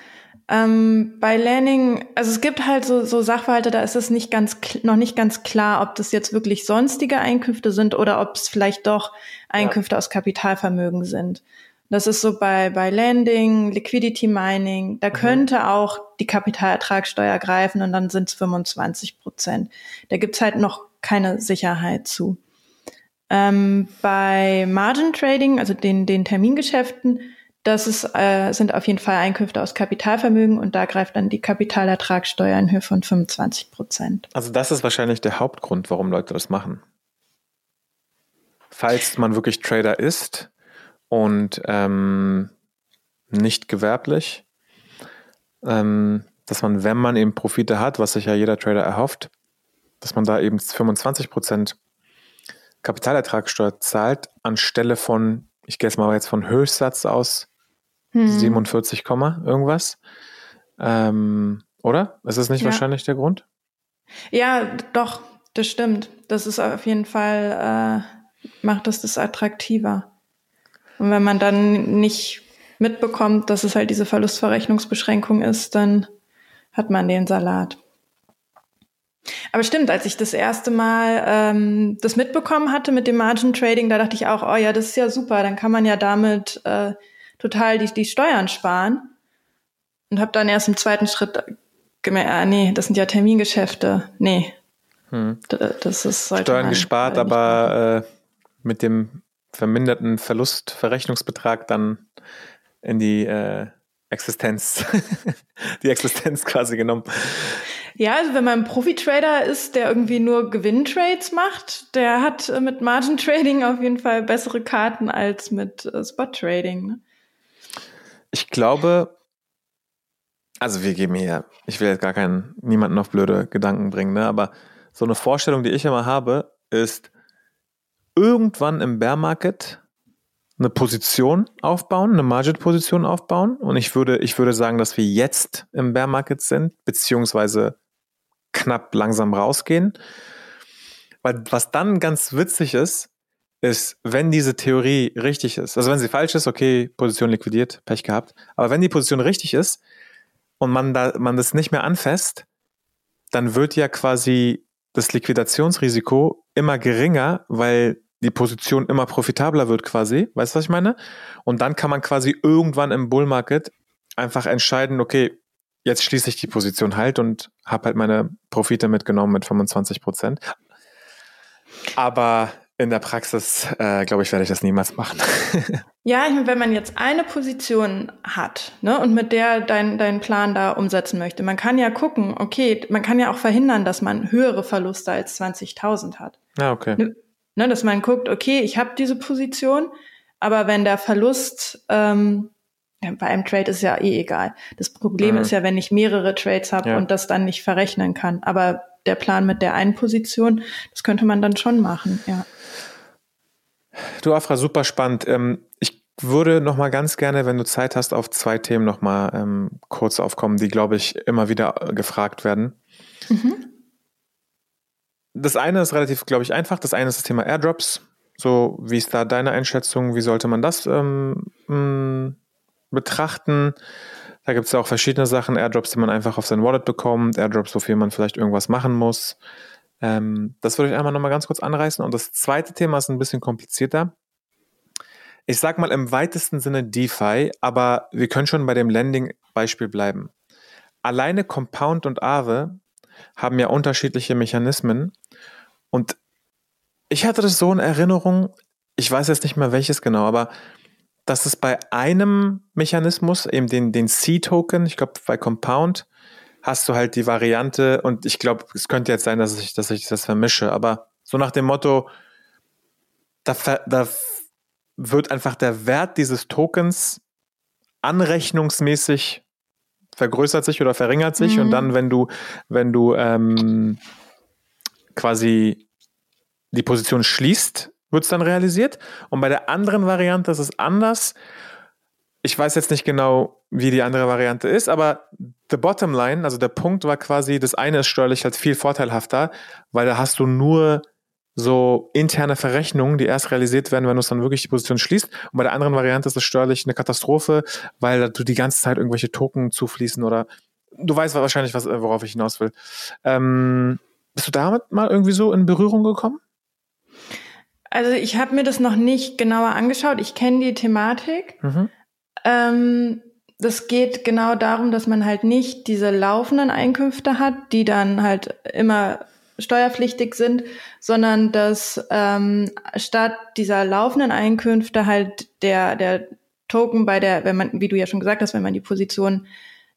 Ähm, bei Landing, also es gibt halt so, so Sachverhalte, da ist es nicht ganz, noch nicht ganz klar, ob das jetzt wirklich sonstige Einkünfte sind oder ob es vielleicht doch Einkünfte ja. aus Kapitalvermögen sind. Das ist so bei, bei Landing, Liquidity Mining, da mhm. könnte auch die Kapitalertragssteuer greifen und dann sind es 25 Prozent. Da gibt's halt noch keine Sicherheit zu. Ähm, bei Margin Trading, also den, den Termingeschäften, das ist, äh, sind auf jeden Fall Einkünfte aus Kapitalvermögen und da greift dann die Kapitalertragssteuer in Höhe von 25 Prozent. Also das ist wahrscheinlich der Hauptgrund, warum Leute das machen. Falls man wirklich Trader ist und ähm, nicht gewerblich, ähm, dass man, wenn man eben Profite hat, was sich ja jeder Trader erhofft, dass man da eben 25 Prozent Kapitalertragssteuer zahlt, anstelle von, ich gehe jetzt mal jetzt von Höchstsatz aus, hm. 47, irgendwas. Ähm, oder? Ist das nicht ja. wahrscheinlich der Grund? Ja, doch, das stimmt. Das ist auf jeden Fall, äh, macht das das attraktiver. Und wenn man dann nicht mitbekommt, dass es halt diese Verlustverrechnungsbeschränkung ist, dann hat man den Salat. Aber stimmt, als ich das erste Mal ähm, das mitbekommen hatte mit dem Margin Trading, da dachte ich auch, oh ja, das ist ja super, dann kann man ja damit äh, total die, die Steuern sparen. Und habe dann erst im zweiten Schritt gemerkt, ah, nee, das sind ja Termingeschäfte. Nee. Hm. Das ist Steuern gespart, aber äh, mit dem verminderten Verlustverrechnungsbetrag dann in die äh, Existenz, <laughs> die Existenz quasi genommen. Ja, also wenn man ein Profi-Trader ist, der irgendwie nur Gewinntrades macht, der hat äh, mit Margin Trading auf jeden Fall bessere Karten als mit äh, Spot Trading. Ne? Ich glaube, also wir geben hier, ich will jetzt gar keinen, niemanden auf blöde Gedanken bringen, ne? aber so eine Vorstellung, die ich immer habe, ist irgendwann im Bear Market eine Position aufbauen, eine Margin-Position aufbauen. Und ich würde, ich würde sagen, dass wir jetzt im Bear Market sind, beziehungsweise knapp langsam rausgehen. Weil was dann ganz witzig ist, ist, wenn diese Theorie richtig ist, also wenn sie falsch ist, okay, Position liquidiert, Pech gehabt, aber wenn die Position richtig ist und man da, man das nicht mehr anfasst, dann wird ja quasi das Liquidationsrisiko immer geringer, weil die Position immer profitabler wird quasi. Weißt du, was ich meine? Und dann kann man quasi irgendwann im Bull Market einfach entscheiden, okay, jetzt schließe ich die Position halt und habe halt meine Profite mitgenommen mit 25 Prozent. Aber in der Praxis, äh, glaube ich, werde ich das niemals machen. <laughs> ja, ich meine, wenn man jetzt eine Position hat ne, und mit der deinen dein Plan da umsetzen möchte, man kann ja gucken, okay, man kann ja auch verhindern, dass man höhere Verluste als 20.000 hat. Ja, okay. Ne, ne, dass man guckt, okay, ich habe diese Position, aber wenn der Verlust ähm, bei einem Trade ist ja eh egal. Das Problem mhm. ist ja, wenn ich mehrere Trades habe ja. und das dann nicht verrechnen kann. Aber der Plan mit der einen Position, das könnte man dann schon machen, ja. Du, Afra, super spannend. Ähm, ich würde noch mal ganz gerne, wenn du Zeit hast, auf zwei Themen noch mal ähm, kurz aufkommen, die, glaube ich, immer wieder gefragt werden. Mhm. Das eine ist relativ, glaube ich, einfach. Das eine ist das Thema Airdrops. So, wie ist da deine Einschätzung? Wie sollte man das ähm, mh, betrachten? Da gibt es ja auch verschiedene Sachen. Airdrops, die man einfach auf sein Wallet bekommt. Airdrops, wofür man vielleicht irgendwas machen muss. Ähm, das würde ich einmal nochmal ganz kurz anreißen. Und das zweite Thema ist ein bisschen komplizierter. Ich sag mal im weitesten Sinne DeFi, aber wir können schon bei dem Lending-Beispiel bleiben. Alleine Compound und Aave haben ja unterschiedliche Mechanismen. Und ich hatte das so in Erinnerung, ich weiß jetzt nicht mehr welches genau, aber dass es bei einem Mechanismus, eben den, den C-Token, ich glaube bei Compound, hast du halt die Variante und ich glaube, es könnte jetzt sein, dass ich, dass ich das vermische, aber so nach dem Motto, da, da wird einfach der Wert dieses Tokens anrechnungsmäßig vergrößert sich oder verringert sich mhm. und dann, wenn du, wenn du ähm, quasi die Position schließt, wird es dann realisiert. Und bei der anderen Variante ist es anders. Ich weiß jetzt nicht genau, wie die andere Variante ist, aber the bottom line, also der Punkt war quasi, das eine ist steuerlich halt viel vorteilhafter, weil da hast du nur so interne Verrechnungen, die erst realisiert werden, wenn du es dann wirklich die Position schließt. Und bei der anderen Variante ist es steuerlich eine Katastrophe, weil du die ganze Zeit irgendwelche Token zufließen oder du weißt wahrscheinlich, was, worauf ich hinaus will. Ähm, bist du damit mal irgendwie so in Berührung gekommen? Also ich habe mir das noch nicht genauer angeschaut. Ich kenne die Thematik. Mhm. Ähm, das geht genau darum, dass man halt nicht diese laufenden Einkünfte hat, die dann halt immer steuerpflichtig sind, sondern dass ähm, statt dieser laufenden Einkünfte halt der, der Token bei der, wenn man, wie du ja schon gesagt hast, wenn man die Position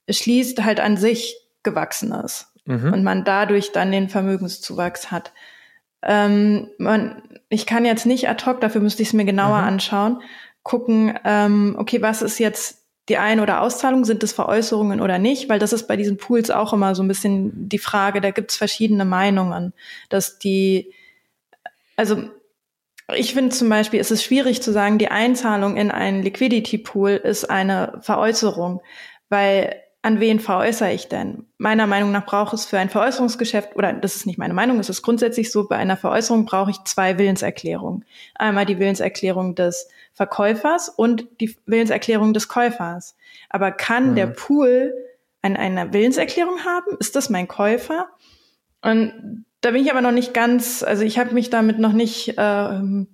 schließt, halt an sich gewachsen ist mhm. und man dadurch dann den Vermögenszuwachs hat. Ähm, man, ich kann jetzt nicht ad hoc, dafür müsste ich es mir genauer mhm. anschauen, gucken, ähm, okay, was ist jetzt die Ein- oder Auszahlung, sind es Veräußerungen oder nicht? Weil das ist bei diesen Pools auch immer so ein bisschen die Frage, da gibt es verschiedene Meinungen, dass die, also ich finde zum Beispiel, es ist schwierig zu sagen, die Einzahlung in einen Liquidity Pool ist eine Veräußerung, weil an wen veräußere ich denn? Meiner Meinung nach braucht es für ein Veräußerungsgeschäft, oder das ist nicht meine Meinung, es ist grundsätzlich so, bei einer Veräußerung brauche ich zwei Willenserklärungen. Einmal die Willenserklärung des Verkäufers und die Willenserklärung des Käufers. Aber kann mhm. der Pool an eine Willenserklärung haben? Ist das mein Käufer? Und da bin ich aber noch nicht ganz, also ich habe mich damit noch nicht ähm,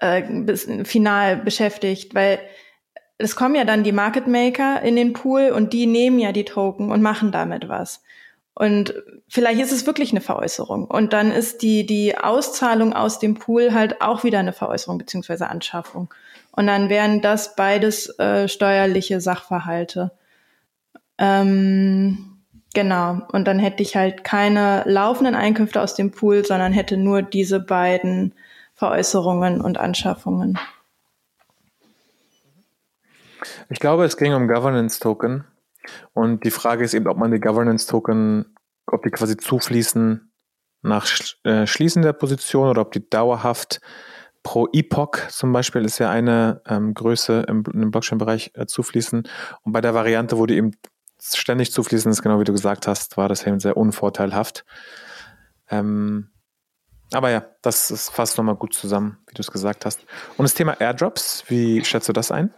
äh, bis, final beschäftigt, weil es kommen ja dann die Market Maker in den Pool und die nehmen ja die Token und machen damit was. Und vielleicht ist es wirklich eine Veräußerung. Und dann ist die, die Auszahlung aus dem Pool halt auch wieder eine Veräußerung beziehungsweise Anschaffung. Und dann wären das beides äh, steuerliche Sachverhalte. Ähm, genau. Und dann hätte ich halt keine laufenden Einkünfte aus dem Pool, sondern hätte nur diese beiden Veräußerungen und Anschaffungen. Ich glaube, es ging um Governance Token. Und die Frage ist eben, ob man die Governance Token, ob die quasi zufließen nach äh, Schließen der Position oder ob die dauerhaft pro Epoch zum Beispiel ist ja eine ähm, Größe im, im Blockchain-Bereich äh, zufließen. Und bei der Variante, wo die eben ständig zufließen, ist genau wie du gesagt hast, war das eben sehr unvorteilhaft. Ähm, aber ja, das fast nochmal gut zusammen, wie du es gesagt hast. Und das Thema Airdrops, wie schätzt du das ein?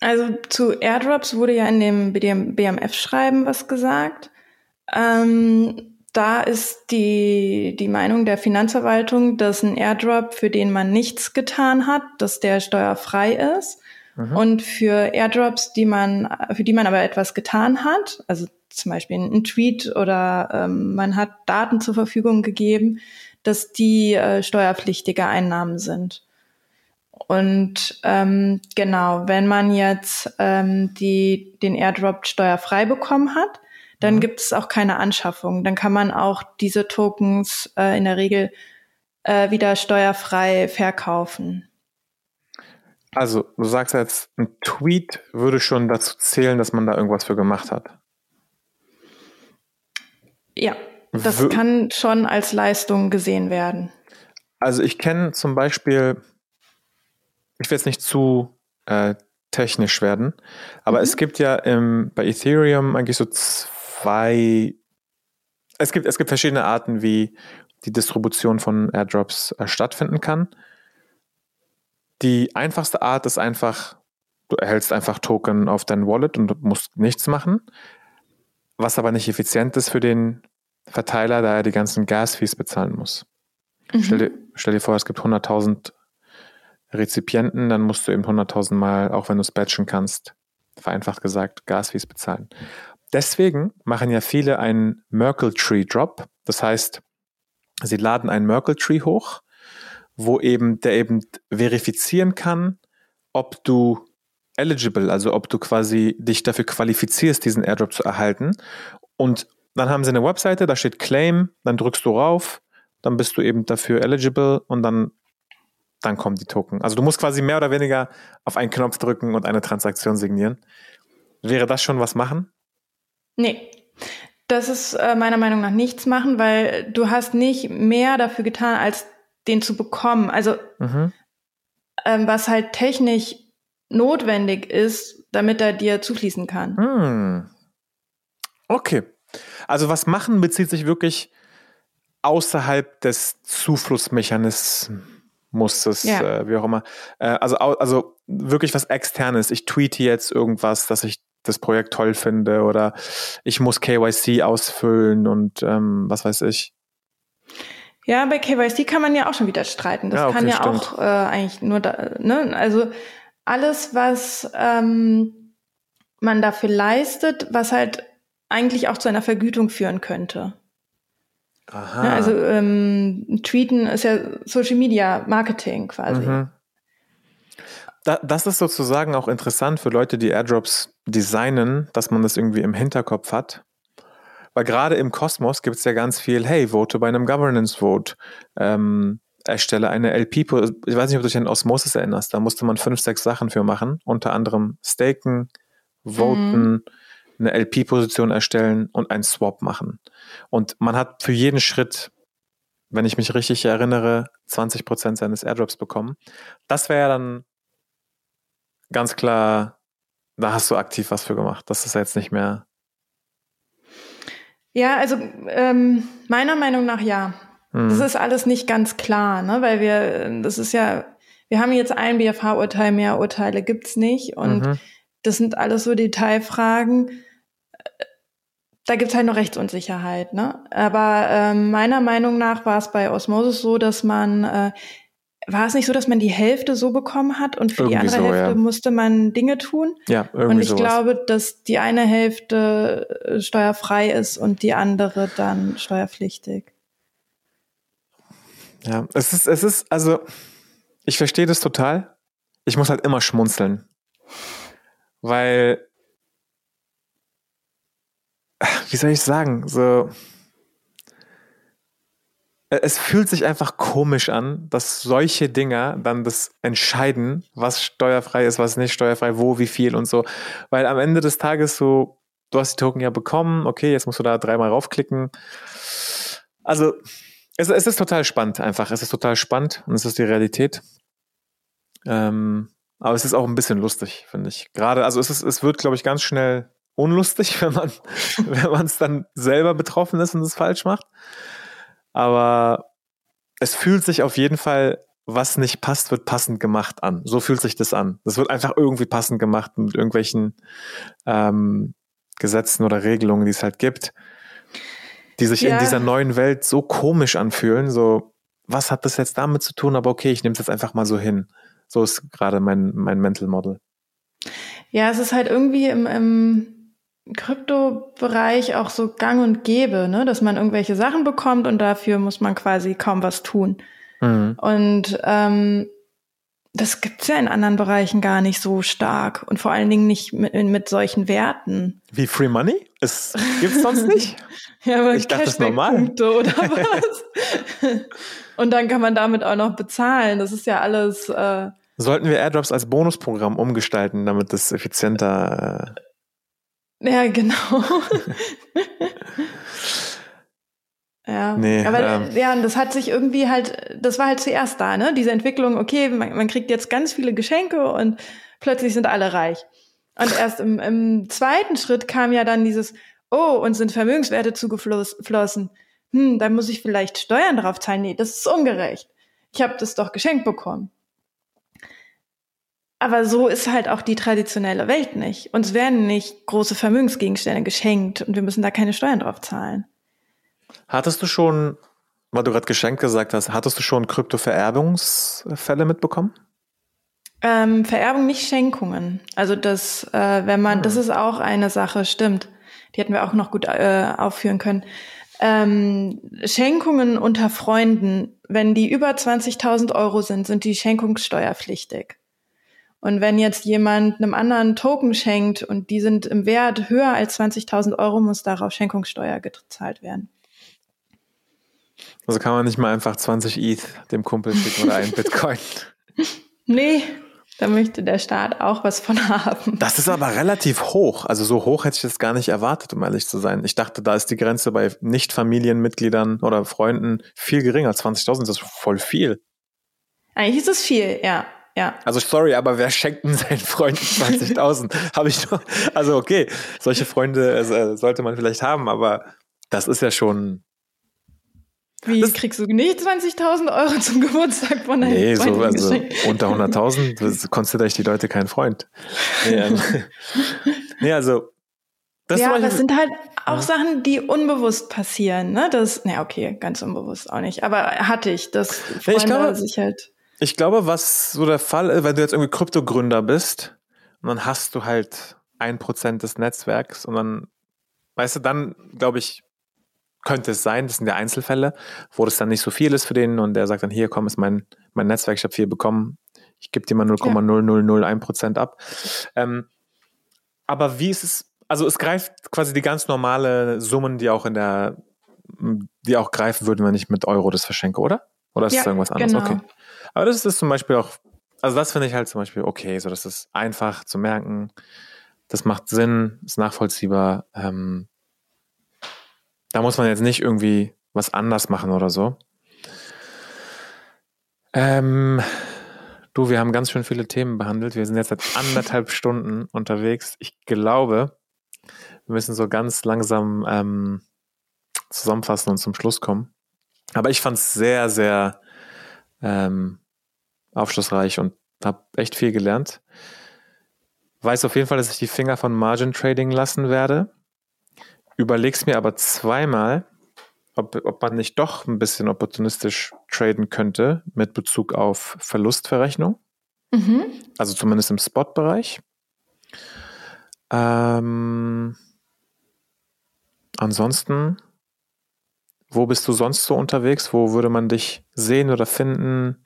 Also zu Airdrops wurde ja in dem BMF-Schreiben was gesagt. Ähm, da ist die, die Meinung der Finanzverwaltung, dass ein Airdrop, für den man nichts getan hat, dass der steuerfrei ist. Mhm. Und für Airdrops, die man, für die man aber etwas getan hat, also zum Beispiel ein Tweet oder ähm, man hat Daten zur Verfügung gegeben, dass die äh, steuerpflichtige Einnahmen sind. Und ähm, genau, wenn man jetzt ähm, die, den Airdrop steuerfrei bekommen hat, dann mhm. gibt es auch keine Anschaffung. Dann kann man auch diese Tokens äh, in der Regel äh, wieder steuerfrei verkaufen. Also, du sagst jetzt, ein Tweet würde schon dazu zählen, dass man da irgendwas für gemacht hat. Ja, das w kann schon als Leistung gesehen werden. Also ich kenne zum Beispiel ich will jetzt nicht zu äh, technisch werden, aber mhm. es gibt ja im, bei Ethereum eigentlich so zwei, es gibt, es gibt verschiedene Arten, wie die Distribution von Airdrops äh, stattfinden kann. Die einfachste Art ist einfach, du erhältst einfach Token auf dein Wallet und musst nichts machen, was aber nicht effizient ist für den Verteiler, da er die ganzen Gas-Fees bezahlen muss. Mhm. Stell, dir, stell dir vor, es gibt 100.000 Rezipienten, dann musst du eben 100.000 Mal, auch wenn du es batchen kannst, vereinfacht gesagt, Gasfees bezahlen. Deswegen machen ja viele einen Merkle Tree Drop. Das heißt, sie laden einen Merkle Tree hoch, wo eben der eben verifizieren kann, ob du eligible, also ob du quasi dich dafür qualifizierst, diesen Airdrop zu erhalten. Und dann haben sie eine Webseite, da steht Claim, dann drückst du rauf, dann bist du eben dafür eligible und dann, dann kommen die Token. Also du musst quasi mehr oder weniger auf einen Knopf drücken und eine Transaktion signieren. Wäre das schon was machen? Nee. Das ist äh, meiner Meinung nach nichts machen, weil du hast nicht mehr dafür getan, als den zu bekommen. Also mhm. ähm, was halt technisch notwendig ist, damit er dir zufließen kann. Hm. Okay. Also was machen bezieht sich wirklich außerhalb des Zuflussmechanismus, ja. äh, wie auch immer. Äh, also, also wirklich was externes. Ich tweete jetzt irgendwas, dass ich das Projekt toll finde oder ich muss KYC ausfüllen und ähm, was weiß ich. Ja, bei KYC kann man ja auch schon wieder streiten. Das ja, okay, kann ja stimmt. auch äh, eigentlich nur da, ne? Also alles, was ähm, man dafür leistet, was halt eigentlich auch zu einer Vergütung führen könnte. Aha. Ja, also ähm, Tweeten ist ja Social Media Marketing quasi. Mhm. Da, das ist sozusagen auch interessant für Leute, die Airdrops designen, dass man das irgendwie im Hinterkopf hat. Weil gerade im Kosmos gibt es ja ganz viel, hey, vote bei einem Governance Vote, ähm, erstelle eine LP, ich weiß nicht, ob du dich an Osmosis erinnerst, da musste man fünf, sechs Sachen für machen, unter anderem staken, voten, mhm. Eine LP-Position erstellen und einen Swap machen. Und man hat für jeden Schritt, wenn ich mich richtig erinnere, 20 Prozent seines Airdrops bekommen. Das wäre ja dann ganz klar, da hast du aktiv was für gemacht. Das ist jetzt nicht mehr. Ja, also ähm, meiner Meinung nach ja. Mhm. Das ist alles nicht ganz klar, ne? weil wir, das ist ja, wir haben jetzt ein BFH-Urteil, mehr Urteile gibt's nicht und mhm. das sind alles so Detailfragen. Da gibt's halt noch Rechtsunsicherheit, ne? Aber ähm, meiner Meinung nach war es bei Osmosis so, dass man äh, war es nicht so, dass man die Hälfte so bekommen hat und für irgendwie die andere so, Hälfte ja. musste man Dinge tun? Ja, irgendwie Und ich sowas. glaube, dass die eine Hälfte äh, steuerfrei ist und die andere dann steuerpflichtig. Ja, es ist, es ist, also, ich verstehe das total. Ich muss halt immer schmunzeln. Weil, wie soll ich sagen, so, es fühlt sich einfach komisch an, dass solche Dinger dann das entscheiden, was steuerfrei ist, was nicht steuerfrei, wo, wie viel und so. Weil am Ende des Tages so, du hast die Token ja bekommen, okay, jetzt musst du da dreimal raufklicken. Also, es, es ist total spannend einfach. Es ist total spannend und es ist die Realität. Ähm, aber es ist auch ein bisschen lustig, finde ich. Gerade, also es, ist, es wird, glaube ich, ganz schnell unlustig, <laughs> wenn man wenn man es dann selber betroffen ist und es falsch macht. Aber es fühlt sich auf jeden Fall, was nicht passt, wird passend gemacht an. So fühlt sich das an. Das wird einfach irgendwie passend gemacht mit irgendwelchen ähm, Gesetzen oder Regelungen, die es halt gibt, die sich ja. in dieser neuen Welt so komisch anfühlen. So, was hat das jetzt damit zu tun? Aber okay, ich nehme es jetzt einfach mal so hin. So ist gerade mein, mein Mental Model. Ja, es ist halt irgendwie im, im Kryptobereich auch so gang und gäbe, ne? dass man irgendwelche Sachen bekommt und dafür muss man quasi kaum was tun. Mhm. Und ähm, das gibt's ja in anderen Bereichen gar nicht so stark und vor allen Dingen nicht mit, mit solchen Werten. Wie Free Money? Es gibt's sonst nicht? <laughs> ja, aber ich dachte, das ist normal. oder <laughs> was? und dann kann man damit auch noch bezahlen. Das ist ja alles. Äh, Sollten wir Airdrops als Bonusprogramm umgestalten, damit es effizienter äh ja, genau. <laughs> ja, nee, aber ähm, ja, und das hat sich irgendwie halt, das war halt zuerst da, ne? Diese Entwicklung, okay, man, man kriegt jetzt ganz viele Geschenke und plötzlich sind alle reich. Und erst im, im zweiten Schritt kam ja dann dieses, oh, uns sind Vermögenswerte zugeflossen. Hm, da muss ich vielleicht Steuern drauf zahlen. Nee, das ist ungerecht. Ich habe das doch geschenkt bekommen. Aber so ist halt auch die traditionelle Welt nicht. Uns werden nicht große Vermögensgegenstände geschenkt und wir müssen da keine Steuern drauf zahlen. Hattest du schon, weil du gerade geschenkt gesagt hast, hattest du schon Kryptovererbungsfälle mitbekommen? Ähm, Vererbung, nicht Schenkungen. Also das, äh, wenn man, hm. das ist auch eine Sache, stimmt. Die hätten wir auch noch gut äh, aufführen können. Ähm, Schenkungen unter Freunden, wenn die über 20.000 Euro sind, sind die schenkungssteuerpflichtig. Und wenn jetzt jemand einem anderen Token schenkt und die sind im Wert höher als 20.000 Euro, muss darauf Schenkungssteuer gezahlt werden. Also kann man nicht mal einfach 20 ETH dem Kumpel schicken oder einen Bitcoin. <laughs> <laughs> nee, da möchte der Staat auch was von haben. Das ist aber relativ hoch. Also so hoch hätte ich das gar nicht erwartet, um ehrlich zu sein. Ich dachte, da ist die Grenze bei Nicht-Familienmitgliedern oder Freunden viel geringer. 20.000 ist voll viel. Eigentlich ist es viel, ja. Ja. Also sorry, aber wer schenkt denn seinen Freunden 20.000? <laughs> Habe ich doch. Also okay, solche Freunde äh, sollte man vielleicht haben, aber das ist ja schon wie das kriegst du nicht 20.000 Euro zum Geburtstag von deinem Nee, so, also unter 100.000 konsidere ich die Leute kein Freund. Nee, ähm, <laughs> nee also. Das ja, das sind halt auch ja. Sachen, die unbewusst passieren. Ne? Das, ne, okay, ganz unbewusst auch nicht. Aber hatte ich, dass Freunde ich glaube, sich halt. Ich glaube, was so der Fall ist, wenn du jetzt irgendwie Kryptogründer bist und dann hast du halt ein Prozent des Netzwerks und dann, weißt du, dann glaube ich, könnte es sein, das sind ja Einzelfälle, wo das dann nicht so viel ist für den und der sagt dann, hier, komm, ist mein, mein Netzwerk, ich habe viel bekommen, ich gebe dir mal 0,0001 Prozent ab. Ähm, aber wie ist es, also es greift quasi die ganz normale Summen, die auch in der, die auch greifen würden, wenn ich mit Euro das verschenke, oder? Oder ist ja, das irgendwas anderes? Genau. Okay. Aber das ist zum Beispiel auch, also das finde ich halt zum Beispiel okay, so das ist einfach zu merken, das macht Sinn, ist nachvollziehbar, ähm, da muss man jetzt nicht irgendwie was anders machen oder so. Ähm, du, wir haben ganz schön viele Themen behandelt. Wir sind jetzt seit anderthalb <laughs> Stunden unterwegs. Ich glaube, wir müssen so ganz langsam ähm, zusammenfassen und zum Schluss kommen. Aber ich fand es sehr, sehr ähm, aufschlussreich und habe echt viel gelernt. Weiß auf jeden Fall, dass ich die Finger von Margin Trading lassen werde überleg's mir aber zweimal, ob, ob man nicht doch ein bisschen opportunistisch traden könnte mit Bezug auf Verlustverrechnung. Mhm. Also zumindest im Spot-Bereich. Ähm, ansonsten, wo bist du sonst so unterwegs? Wo würde man dich sehen oder finden?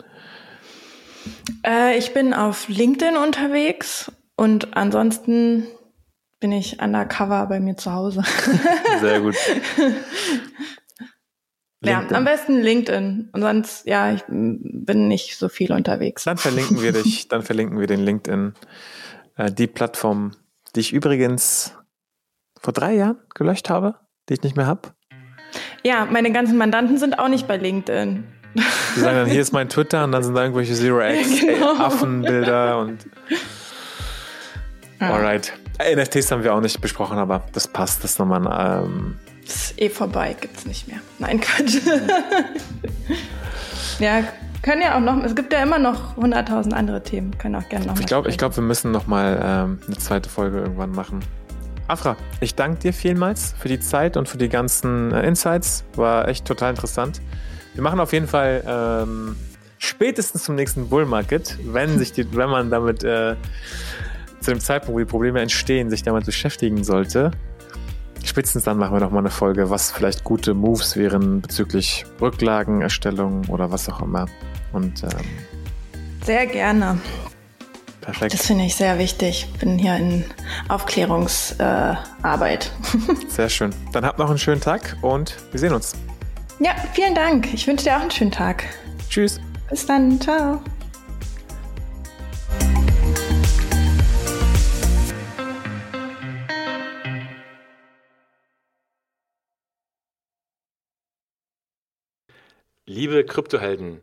Äh, ich bin auf LinkedIn unterwegs und ansonsten bin ich undercover bei mir zu Hause. <laughs> Sehr gut. ja, am besten LinkedIn. Und sonst, ja, ich bin nicht so viel unterwegs. Dann verlinken wir dich, dann verlinken wir den LinkedIn. Äh, die Plattform, die ich übrigens vor drei Jahren gelöscht habe, die ich nicht mehr habe. Ja, meine ganzen Mandanten sind auch nicht bei LinkedIn. Die sagen dann, hier ist mein Twitter und dann sind da irgendwelche Zero-X-Affenbilder <laughs> genau. und. Alright. NFTs haben wir auch nicht besprochen, aber das passt. Das ist nochmal ein. Ähm ist eh vorbei, gibt's nicht mehr. Nein, Quatsch. <laughs> ja, können ja auch noch. Es gibt ja immer noch 100.000 andere Themen. Können auch gerne noch. Ich glaube, glaub, wir müssen nochmal ähm, eine zweite Folge irgendwann machen. Afra, ich danke dir vielmals für die Zeit und für die ganzen äh, Insights. War echt total interessant. Wir machen auf jeden Fall ähm, spätestens zum nächsten Bull Market, wenn sich die, wenn man damit äh, zu dem Zeitpunkt, wo die Probleme entstehen, sich damit beschäftigen sollte. Spätestens dann machen wir noch mal eine Folge, was vielleicht gute Moves wären bezüglich Rücklagenerstellung oder was auch immer. Und ähm, sehr gerne. Perfekt. Das finde ich sehr wichtig. Bin hier in Aufklärungsarbeit. Äh, sehr schön. Dann habt noch einen schönen Tag und wir sehen uns. Ja, vielen Dank. Ich wünsche dir auch einen schönen Tag. Tschüss. Bis dann. Ciao. Liebe Kryptohelden,